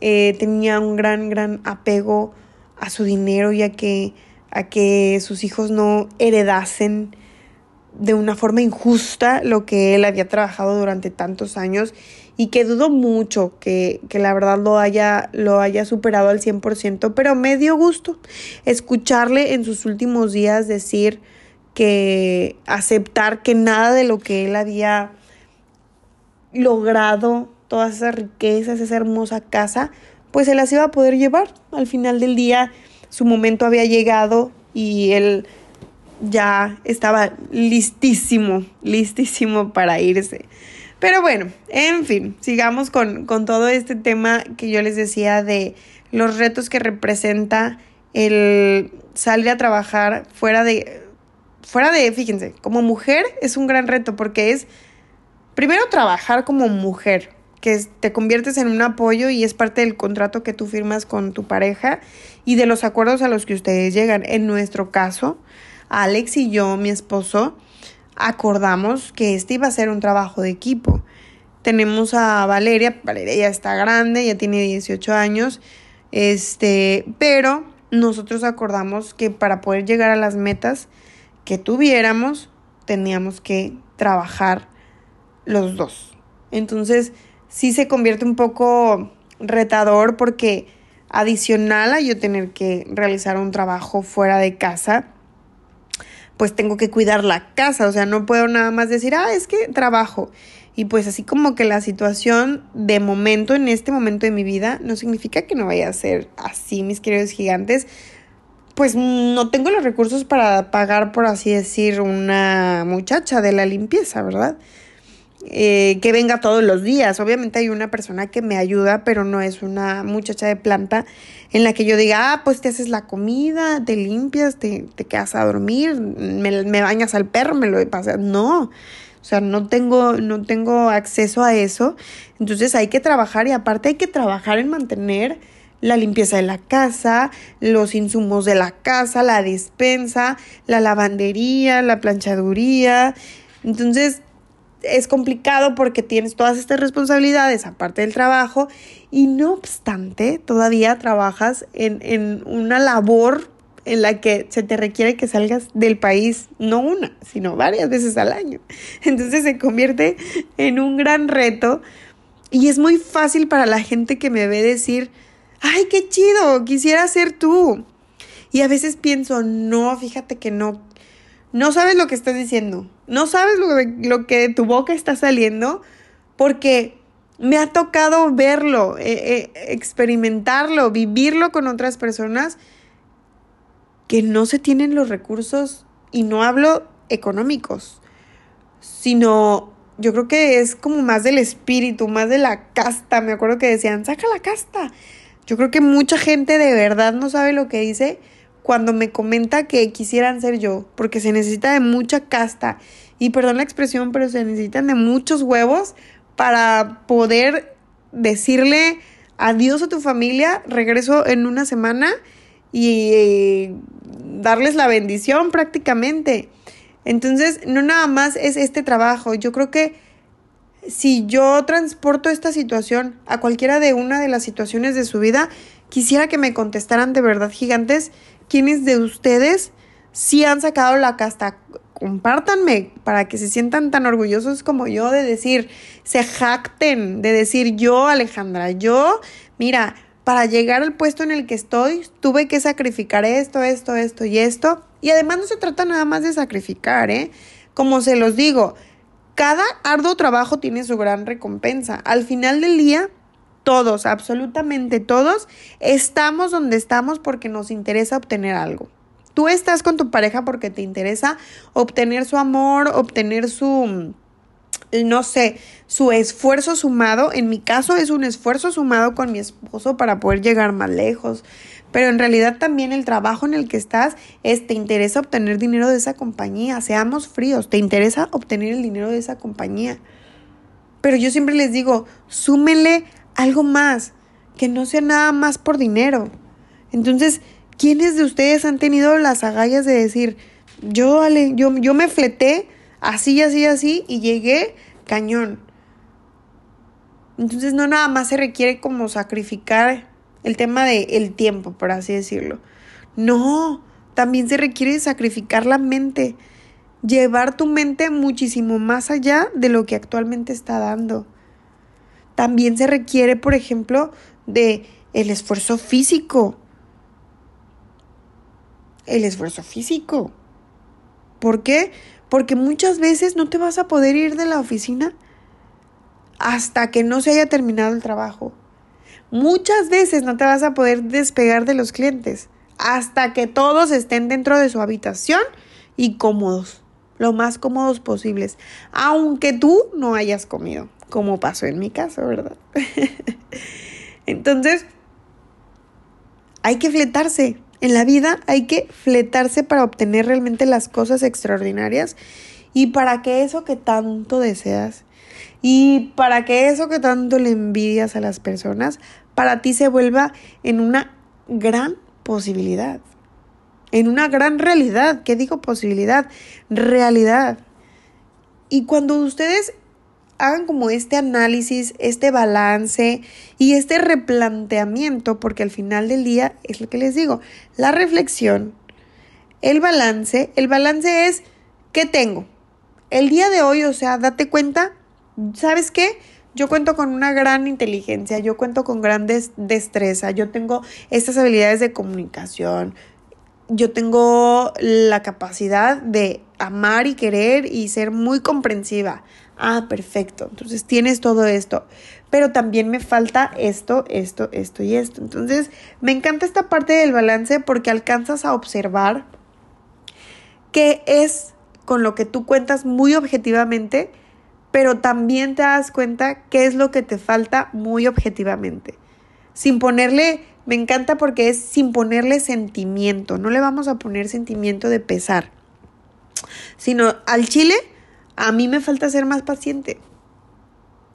eh, tenía un gran, gran apego a su dinero y a que, a que sus hijos no heredasen de una forma injusta lo que él había trabajado durante tantos años y que dudo mucho que, que, la verdad lo haya, lo haya superado al 100%, pero me dio gusto escucharle en sus últimos días decir que aceptar que nada de lo que él había logrado, todas esas riquezas, esa hermosa casa, pues se las iba a poder llevar. Al final del día su momento había llegado y él ya estaba listísimo, listísimo para irse. Pero bueno, en fin, sigamos con, con todo este tema que yo les decía de los retos que representa el salir a trabajar fuera de, fuera de, fíjense, como mujer es un gran reto porque es, primero, trabajar como mujer, que te conviertes en un apoyo y es parte del contrato que tú firmas con tu pareja y de los acuerdos a los que ustedes llegan. En nuestro caso, Alex y yo, mi esposo, acordamos que este iba a ser un trabajo de equipo. Tenemos a Valeria, Valeria ya está grande, ya tiene 18 años, este, pero nosotros acordamos que para poder llegar a las metas que tuviéramos, teníamos que trabajar los dos. Entonces, sí se convierte un poco retador porque adicional a yo tener que realizar un trabajo fuera de casa, pues tengo que cuidar la casa, o sea, no puedo nada más decir, ah, es que trabajo. Y pues así como que la situación de momento, en este momento de mi vida, no significa que no vaya a ser así, mis queridos gigantes. Pues no tengo los recursos para pagar, por así decir, una muchacha de la limpieza, ¿verdad? Eh, que venga todos los días. Obviamente hay una persona que me ayuda, pero no es una muchacha de planta en la que yo diga, ah, pues te haces la comida, te limpias, te, te quedas a dormir, me, me, bañas al perro, me lo pasas. No, o sea, no tengo, no tengo acceso a eso. Entonces hay que trabajar y aparte hay que trabajar en mantener la limpieza de la casa, los insumos de la casa, la despensa, la lavandería, la planchaduría. Entonces, es complicado porque tienes todas estas responsabilidades aparte del trabajo y no obstante todavía trabajas en, en una labor en la que se te requiere que salgas del país no una, sino varias veces al año. Entonces se convierte en un gran reto y es muy fácil para la gente que me ve decir, ay, qué chido, quisiera ser tú. Y a veces pienso, no, fíjate que no, no sabes lo que estás diciendo. No sabes lo, que de tu boca está saliendo porque me ha tocado verlo, eh, eh, experimentarlo, vivirlo con otras personas que no se tienen los recursos, y no hablo económicos, sino yo creo que es como más del espíritu, más de la casta. Me acuerdo que decían, saca la casta. Yo creo que mucha gente de verdad no sabe lo que dice cuando me comenta que quisieran ser yo, porque se necesita de mucha casta. Y perdón la expresión, pero se necesitan de muchos huevos para poder decirle adiós a tu familia, regreso en una semana y eh, darles la bendición prácticamente. Entonces, no nada más es este trabajo. Yo creo que si yo transporto esta situación a cualquiera de una de las situaciones de su vida, quisiera que me contestaran de verdad, gigantes, quiénes de ustedes sí han sacado la casta. Compártanme para que se sientan tan orgullosos como yo de decir, se jacten, de decir yo, Alejandra, yo, mira, para llegar al puesto en el que estoy, tuve que sacrificar esto, esto, esto y esto. Y además no se trata nada más de sacrificar, ¿eh? Como se los digo, cada arduo trabajo tiene su gran recompensa. Al final del día, todos, absolutamente todos, estamos donde estamos porque nos interesa obtener algo. Tú estás con tu pareja porque te interesa obtener su amor, obtener su, no sé, su esfuerzo sumado. En mi caso es un esfuerzo sumado con mi esposo para poder llegar más lejos. Pero en realidad también el trabajo en el que estás es, te interesa obtener dinero de esa compañía. Seamos fríos, te interesa obtener el dinero de esa compañía. Pero yo siempre les digo, súmenle algo más, que no sea nada más por dinero. Entonces, ¿quiénes de ustedes han tenido las agallas de decir, yo, yo, yo me fleté así, así, así y llegué cañón? Entonces no nada más se requiere como sacrificar el tema del el tiempo, por así decirlo. No, también se requiere sacrificar la mente, llevar tu mente muchísimo más allá de lo que actualmente está dando. También se requiere, por ejemplo, de el esfuerzo físico. El esfuerzo físico. ¿Por qué? Porque muchas veces no te vas a poder ir de la oficina hasta que no se haya terminado el trabajo. Muchas veces no te vas a poder despegar de los clientes hasta que todos estén dentro de su habitación y cómodos, lo más cómodos posibles, aunque tú no hayas comido como pasó en mi caso, ¿verdad? <laughs> Entonces, hay que fletarse. En la vida hay que fletarse para obtener realmente las cosas extraordinarias y para que eso que tanto deseas y para que eso que tanto le envidias a las personas, para ti se vuelva en una gran posibilidad, en una gran realidad. ¿Qué digo posibilidad? Realidad. Y cuando ustedes hagan como este análisis, este balance y este replanteamiento, porque al final del día es lo que les digo, la reflexión, el balance, el balance es, ¿qué tengo? El día de hoy, o sea, date cuenta, ¿sabes qué? Yo cuento con una gran inteligencia, yo cuento con grandes destreza, yo tengo estas habilidades de comunicación, yo tengo la capacidad de amar y querer y ser muy comprensiva. Ah, perfecto. Entonces tienes todo esto. Pero también me falta esto, esto, esto y esto. Entonces me encanta esta parte del balance porque alcanzas a observar qué es con lo que tú cuentas muy objetivamente, pero también te das cuenta qué es lo que te falta muy objetivamente. Sin ponerle, me encanta porque es sin ponerle sentimiento. No le vamos a poner sentimiento de pesar, sino al chile a mí me falta ser más paciente.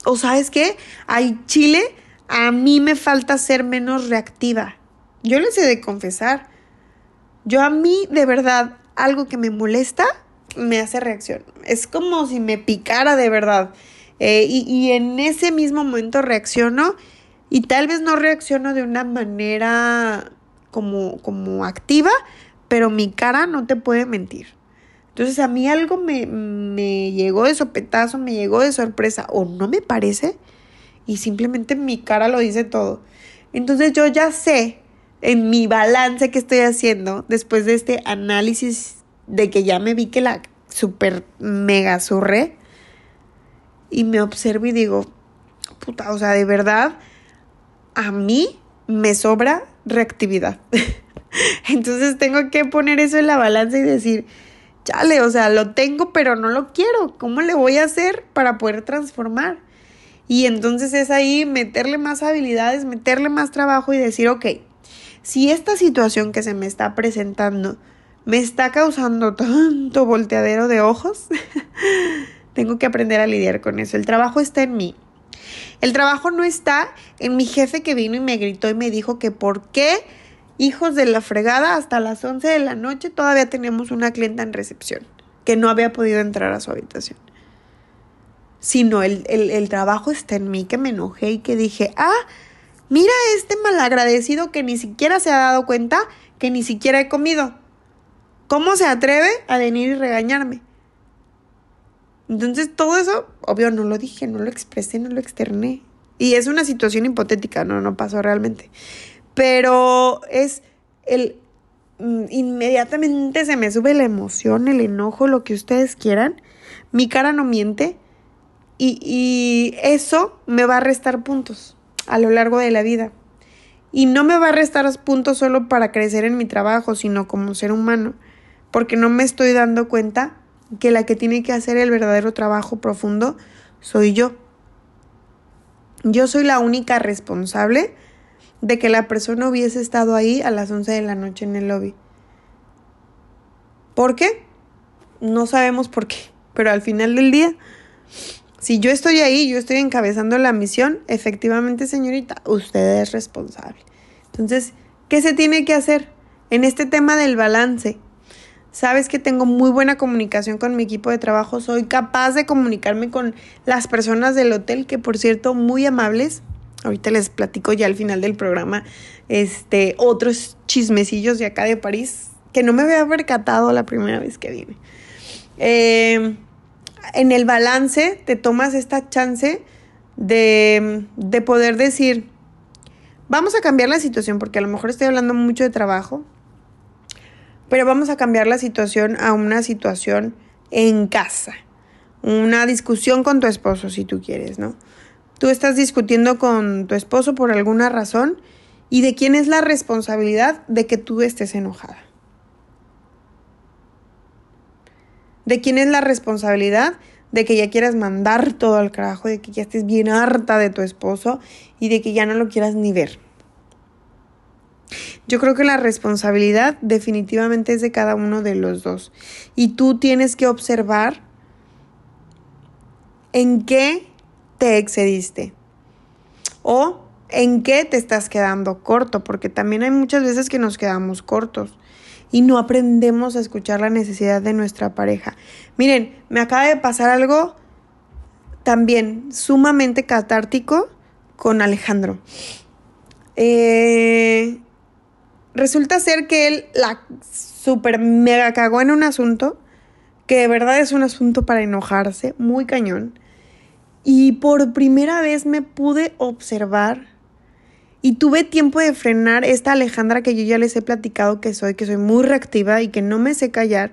O sabes qué, al chile, a mí me falta ser menos reactiva. Yo les he de confesar, yo a mí de verdad algo que me molesta me hace reacción. Es como si me picara de verdad. Eh, y, y en ese mismo momento reacciono y tal vez no reacciono de una manera como, como activa, pero mi cara no te puede mentir. Entonces a mí algo me, me llegó de sopetazo, me llegó de sorpresa o no me parece y simplemente mi cara lo dice todo. Entonces yo ya sé en mi balance que estoy haciendo después de este análisis de que ya me vi que la super mega surré y me observo y digo, puta, o sea, de verdad, a mí me sobra reactividad. <laughs> Entonces tengo que poner eso en la balanza y decir, o sea, lo tengo, pero no lo quiero. ¿Cómo le voy a hacer para poder transformar? Y entonces es ahí meterle más habilidades, meterle más trabajo y decir, ok, si esta situación que se me está presentando me está causando tanto volteadero de ojos, <laughs> tengo que aprender a lidiar con eso. El trabajo está en mí. El trabajo no está en mi jefe que vino y me gritó y me dijo que por qué hijos de la fregada, hasta las 11 de la noche todavía tenemos una clienta en recepción que no había podido entrar a su habitación. Sino el, el trabajo está en mí, que me enojé y que dije, ah, mira este malagradecido que ni siquiera se ha dado cuenta que ni siquiera he comido. ¿Cómo se atreve a venir y regañarme? Entonces todo eso, obvio, no lo dije, no lo expresé, no lo externé. Y es una situación hipotética, no, no pasó realmente. Pero es el mm, inmediatamente se me sube la emoción, el enojo, lo que ustedes quieran. Mi cara no miente. Y, y eso me va a restar puntos a lo largo de la vida. Y no me va a restar puntos solo para crecer en mi trabajo, sino como ser humano, porque no me estoy dando cuenta que la que tiene que hacer el verdadero trabajo profundo soy yo. Yo soy la única responsable de que la persona hubiese estado ahí a las 11 de la noche en el lobby. ¿Por qué? No sabemos por qué, pero al final del día, si yo estoy ahí, yo estoy encabezando la misión, efectivamente, señorita, usted es responsable. Entonces, ¿qué se tiene que hacer en este tema del balance? Sabes que tengo muy buena comunicación con mi equipo de trabajo, soy capaz de comunicarme con las personas del hotel, que por cierto, muy amables. Ahorita les platico ya al final del programa este, otros chismecillos de acá de París que no me había percatado la primera vez que vine. Eh, en el balance te tomas esta chance de, de poder decir, vamos a cambiar la situación, porque a lo mejor estoy hablando mucho de trabajo, pero vamos a cambiar la situación a una situación en casa, una discusión con tu esposo si tú quieres, ¿no? Tú estás discutiendo con tu esposo por alguna razón y de quién es la responsabilidad de que tú estés enojada. ¿De quién es la responsabilidad de que ya quieras mandar todo al carajo, de que ya estés bien harta de tu esposo y de que ya no lo quieras ni ver? Yo creo que la responsabilidad definitivamente es de cada uno de los dos. Y tú tienes que observar en qué te excediste o en qué te estás quedando corto, porque también hay muchas veces que nos quedamos cortos y no aprendemos a escuchar la necesidad de nuestra pareja. Miren, me acaba de pasar algo también sumamente catártico con Alejandro. Eh, resulta ser que él la super mega cagó en un asunto que de verdad es un asunto para enojarse, muy cañón. Y por primera vez me pude observar y tuve tiempo de frenar esta Alejandra que yo ya les he platicado que soy, que soy muy reactiva y que no me sé callar.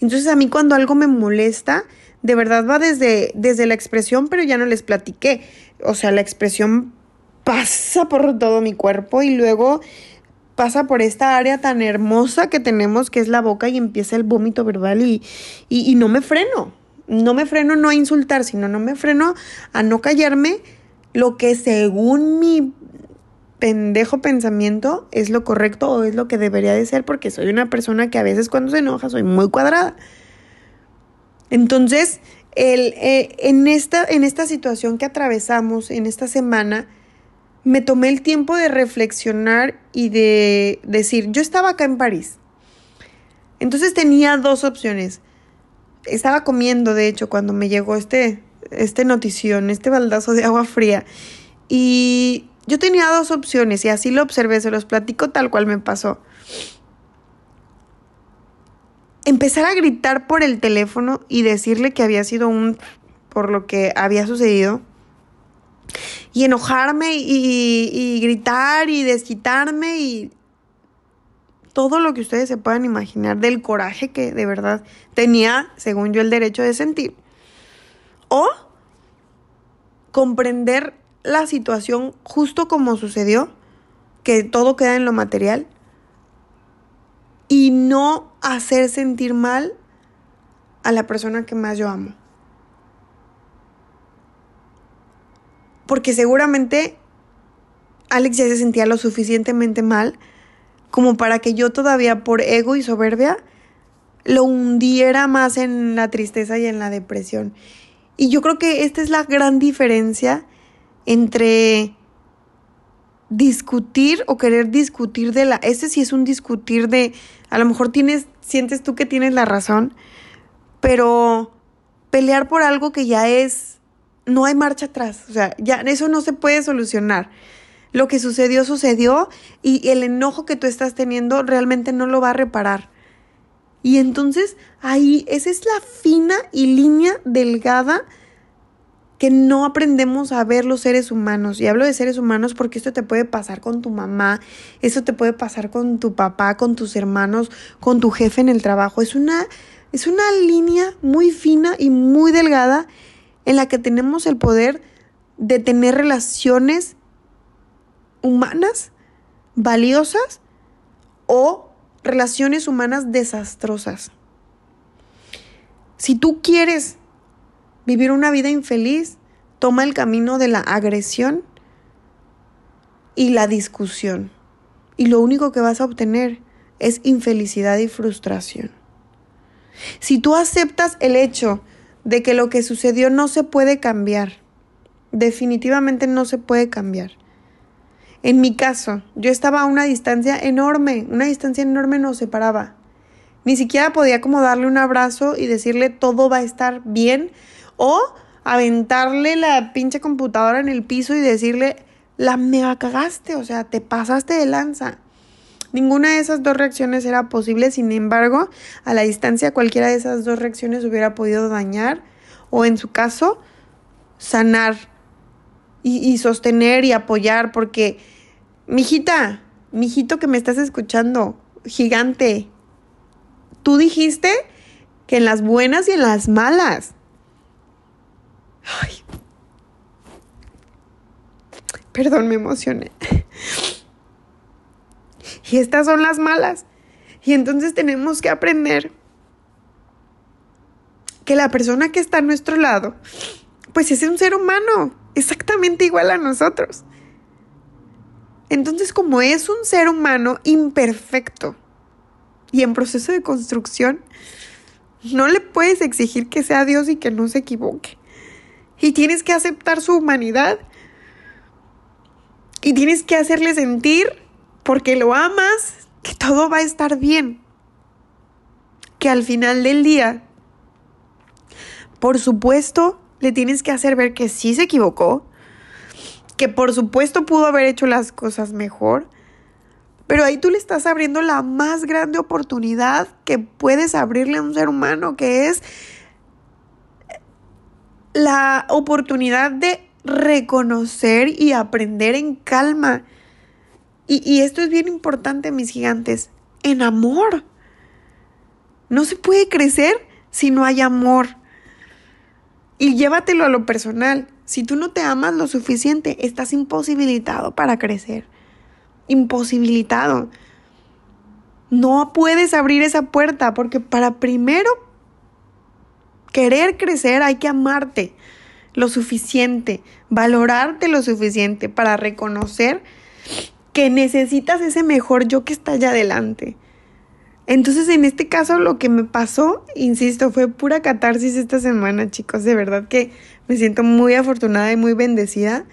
Entonces a mí cuando algo me molesta, de verdad va desde, desde la expresión, pero ya no les platiqué. O sea, la expresión pasa por todo mi cuerpo y luego pasa por esta área tan hermosa que tenemos que es la boca y empieza el vómito verbal y, y, y no me freno. No me freno no a insultar, sino no me freno a no callarme lo que según mi pendejo pensamiento es lo correcto o es lo que debería de ser porque soy una persona que a veces cuando se enoja soy muy cuadrada. Entonces, el, eh, en, esta, en esta situación que atravesamos en esta semana, me tomé el tiempo de reflexionar y de decir, yo estaba acá en París. Entonces tenía dos opciones. Estaba comiendo, de hecho, cuando me llegó este, este notición, este baldazo de agua fría. Y yo tenía dos opciones y así lo observé, se los platico tal cual me pasó. Empezar a gritar por el teléfono y decirle que había sido un por lo que había sucedido. Y enojarme y, y gritar y desquitarme y todo lo que ustedes se puedan imaginar del coraje que de verdad tenía, según yo, el derecho de sentir. O comprender la situación justo como sucedió, que todo queda en lo material, y no hacer sentir mal a la persona que más yo amo. Porque seguramente Alex ya se sentía lo suficientemente mal como para que yo todavía por ego y soberbia lo hundiera más en la tristeza y en la depresión. Y yo creo que esta es la gran diferencia entre discutir o querer discutir de la... Este sí es un discutir de... A lo mejor tienes, sientes tú que tienes la razón, pero pelear por algo que ya es... No hay marcha atrás, o sea, ya eso no se puede solucionar. Lo que sucedió, sucedió y el enojo que tú estás teniendo realmente no lo va a reparar. Y entonces ahí, esa es la fina y línea delgada que no aprendemos a ver los seres humanos. Y hablo de seres humanos porque esto te puede pasar con tu mamá, esto te puede pasar con tu papá, con tus hermanos, con tu jefe en el trabajo. Es una, es una línea muy fina y muy delgada en la que tenemos el poder de tener relaciones humanas valiosas o relaciones humanas desastrosas. Si tú quieres vivir una vida infeliz, toma el camino de la agresión y la discusión. Y lo único que vas a obtener es infelicidad y frustración. Si tú aceptas el hecho de que lo que sucedió no se puede cambiar, definitivamente no se puede cambiar. En mi caso, yo estaba a una distancia enorme, una distancia enorme nos separaba. Ni siquiera podía como darle un abrazo y decirle todo va a estar bien o aventarle la pinche computadora en el piso y decirle la mega cagaste, o sea, te pasaste de lanza. Ninguna de esas dos reacciones era posible, sin embargo, a la distancia cualquiera de esas dos reacciones hubiera podido dañar o en su caso sanar y, y sostener y apoyar porque, mijita, mijito que me estás escuchando, gigante, tú dijiste que en las buenas y en las malas. Ay. Perdón, me emocioné. Y estas son las malas. Y entonces tenemos que aprender que la persona que está a nuestro lado, pues es un ser humano, exactamente igual a nosotros. Entonces, como es un ser humano imperfecto y en proceso de construcción, no le puedes exigir que sea Dios y que no se equivoque. Y tienes que aceptar su humanidad. Y tienes que hacerle sentir, porque lo amas, que todo va a estar bien. Que al final del día, por supuesto, le tienes que hacer ver que sí se equivocó, que por supuesto pudo haber hecho las cosas mejor, pero ahí tú le estás abriendo la más grande oportunidad que puedes abrirle a un ser humano, que es la oportunidad de reconocer y aprender en calma. Y, esto es bien importante, mis gigantes, en amor. No se puede crecer si no hay amor. Y llévatelo a lo personal. Si tú no te amas lo suficiente, estás imposibilitado para crecer. Imposibilitado. No puedes abrir esa puerta porque para primero querer crecer hay que amarte lo suficiente, valorarte lo suficiente para reconocer que necesitas ese mejor yo que está allá adelante. Entonces, en este caso, lo que me pasó, insisto, fue pura catarsis esta semana, chicos. De verdad que me siento muy afortunada y muy bendecida,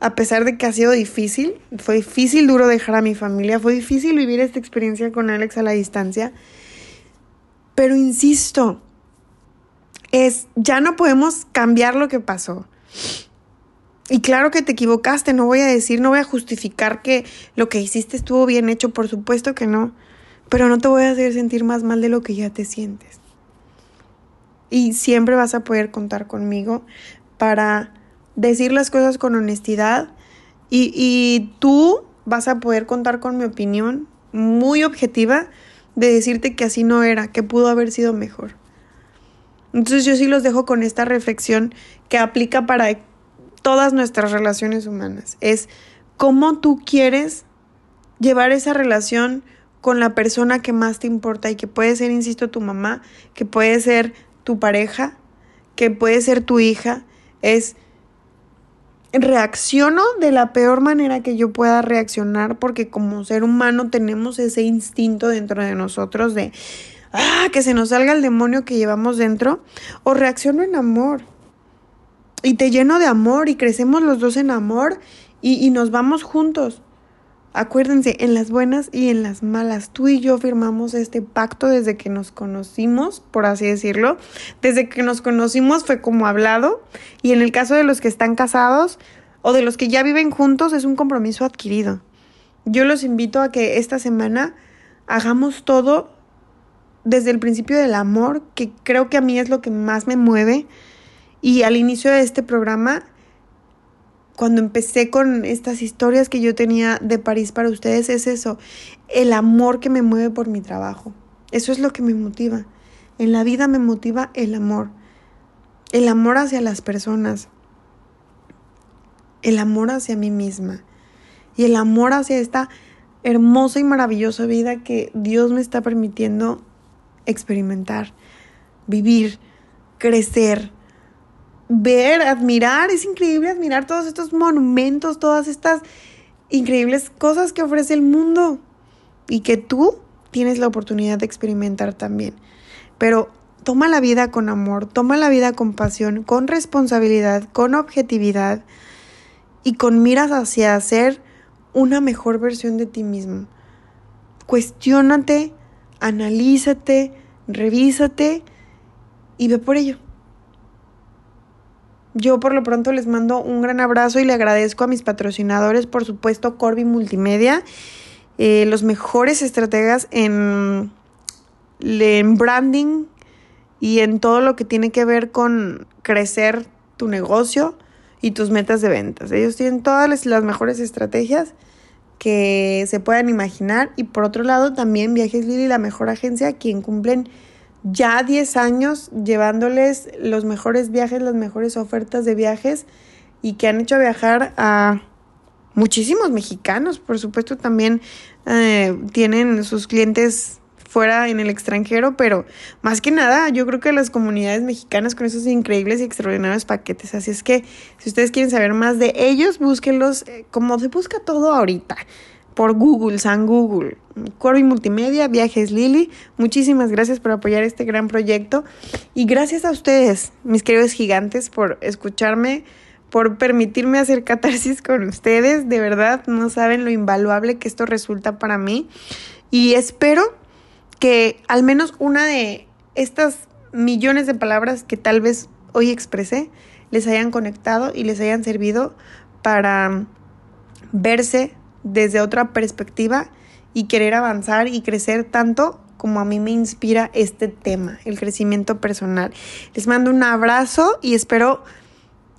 a pesar de que ha sido difícil. Fue difícil, duro dejar a mi familia, fue difícil vivir esta experiencia con Alex a la distancia. Pero insisto, es, ya no podemos cambiar lo que pasó. Y claro que te equivocaste, no voy a decir, no voy a justificar que lo que hiciste estuvo bien hecho, por supuesto que no, pero no te voy a hacer sentir más mal de lo que ya te sientes. Y siempre vas a poder contar conmigo para decir las cosas con honestidad y, y tú vas a poder contar con mi opinión muy objetiva de decirte que así no era, que pudo haber sido mejor. Entonces yo sí los dejo con esta reflexión que aplica para todas nuestras relaciones humanas. Es cómo tú quieres llevar esa relación con la persona que más te importa y que puede ser, insisto, tu mamá, que puede ser tu pareja, que puede ser tu hija. Es reacciono de la peor manera que yo pueda reaccionar porque como ser humano tenemos ese instinto dentro de nosotros de ah, que se nos salga el demonio que llevamos dentro, o reacciono en amor. Y te lleno de amor y crecemos los dos en amor y, y nos vamos juntos. Acuérdense, en las buenas y en las malas, tú y yo firmamos este pacto desde que nos conocimos, por así decirlo. Desde que nos conocimos fue como hablado y en el caso de los que están casados o de los que ya viven juntos es un compromiso adquirido. Yo los invito a que esta semana hagamos todo desde el principio del amor, que creo que a mí es lo que más me mueve, Y al inicio de este programa, cuando empecé con estas historias que yo tenía de París para ustedes, es eso, el amor que me mueve por mi trabajo. Eso es lo que me motiva. En la vida me motiva el amor. El amor hacia las personas. El amor hacia mí misma. Y el amor hacia esta hermosa y maravillosa vida que Dios me está permitiendo experimentar, vivir, crecer, ver, admirar. Es increíble admirar todos estos monumentos, todas estas increíbles cosas que ofrece el mundo y que tú tienes la oportunidad de experimentar también. Pero toma la vida con amor, toma la vida con pasión, con responsabilidad, con objetividad y con miras hacia ser una mejor versión de ti mismo. Cuestiónate, analízate, revísate y ve por ello. Yo por lo pronto les mando un gran abrazo y le agradezco a mis patrocinadores, por supuesto, Corby Multimedia, eh, los mejores estrategas en, branding y en todo lo que tiene que ver con crecer tu negocio y tus metas de ventas. Ellos tienen todas las mejores estrategias que se puedan imaginar. Y por otro lado, también Viajes Lili, la mejor agencia, quien cumplen ya 10 años llevándoles los mejores viajes, las mejores ofertas de viajes y que han hecho viajar a muchísimos mexicanos. Por supuesto, también eh, tienen sus clientes fuera en el extranjero, pero más que nada yo creo que las comunidades mexicanas con esos increíbles y extraordinarios paquetes. Así es que si ustedes quieren saber más de ellos, búsquenlos eh, como se busca todo ahorita. Por Google, San Google, Corby Multimedia, Viajes Lili. Muchísimas gracias por apoyar este gran proyecto. Y gracias a ustedes, mis queridos gigantes, por escucharme, por permitirme hacer catarsis con ustedes. De verdad, no saben lo invaluable que esto resulta para mí. Y espero que al menos una de estas millones de palabras que tal vez hoy expresé les hayan conectado y les hayan servido para verse desde otra perspectiva y querer avanzar y crecer tanto como a mí me inspira este tema, el crecimiento personal. Les mando un abrazo y espero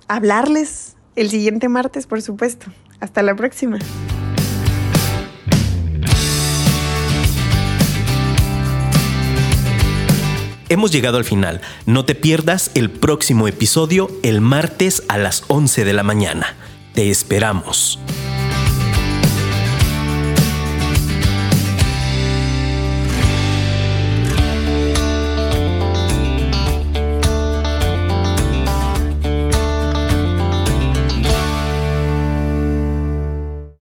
hablarles el siguiente martes, por supuesto. Hasta la próxima. Hemos llegado al final. No te pierdas el próximo episodio el martes a las 11 de la mañana. Te esperamos.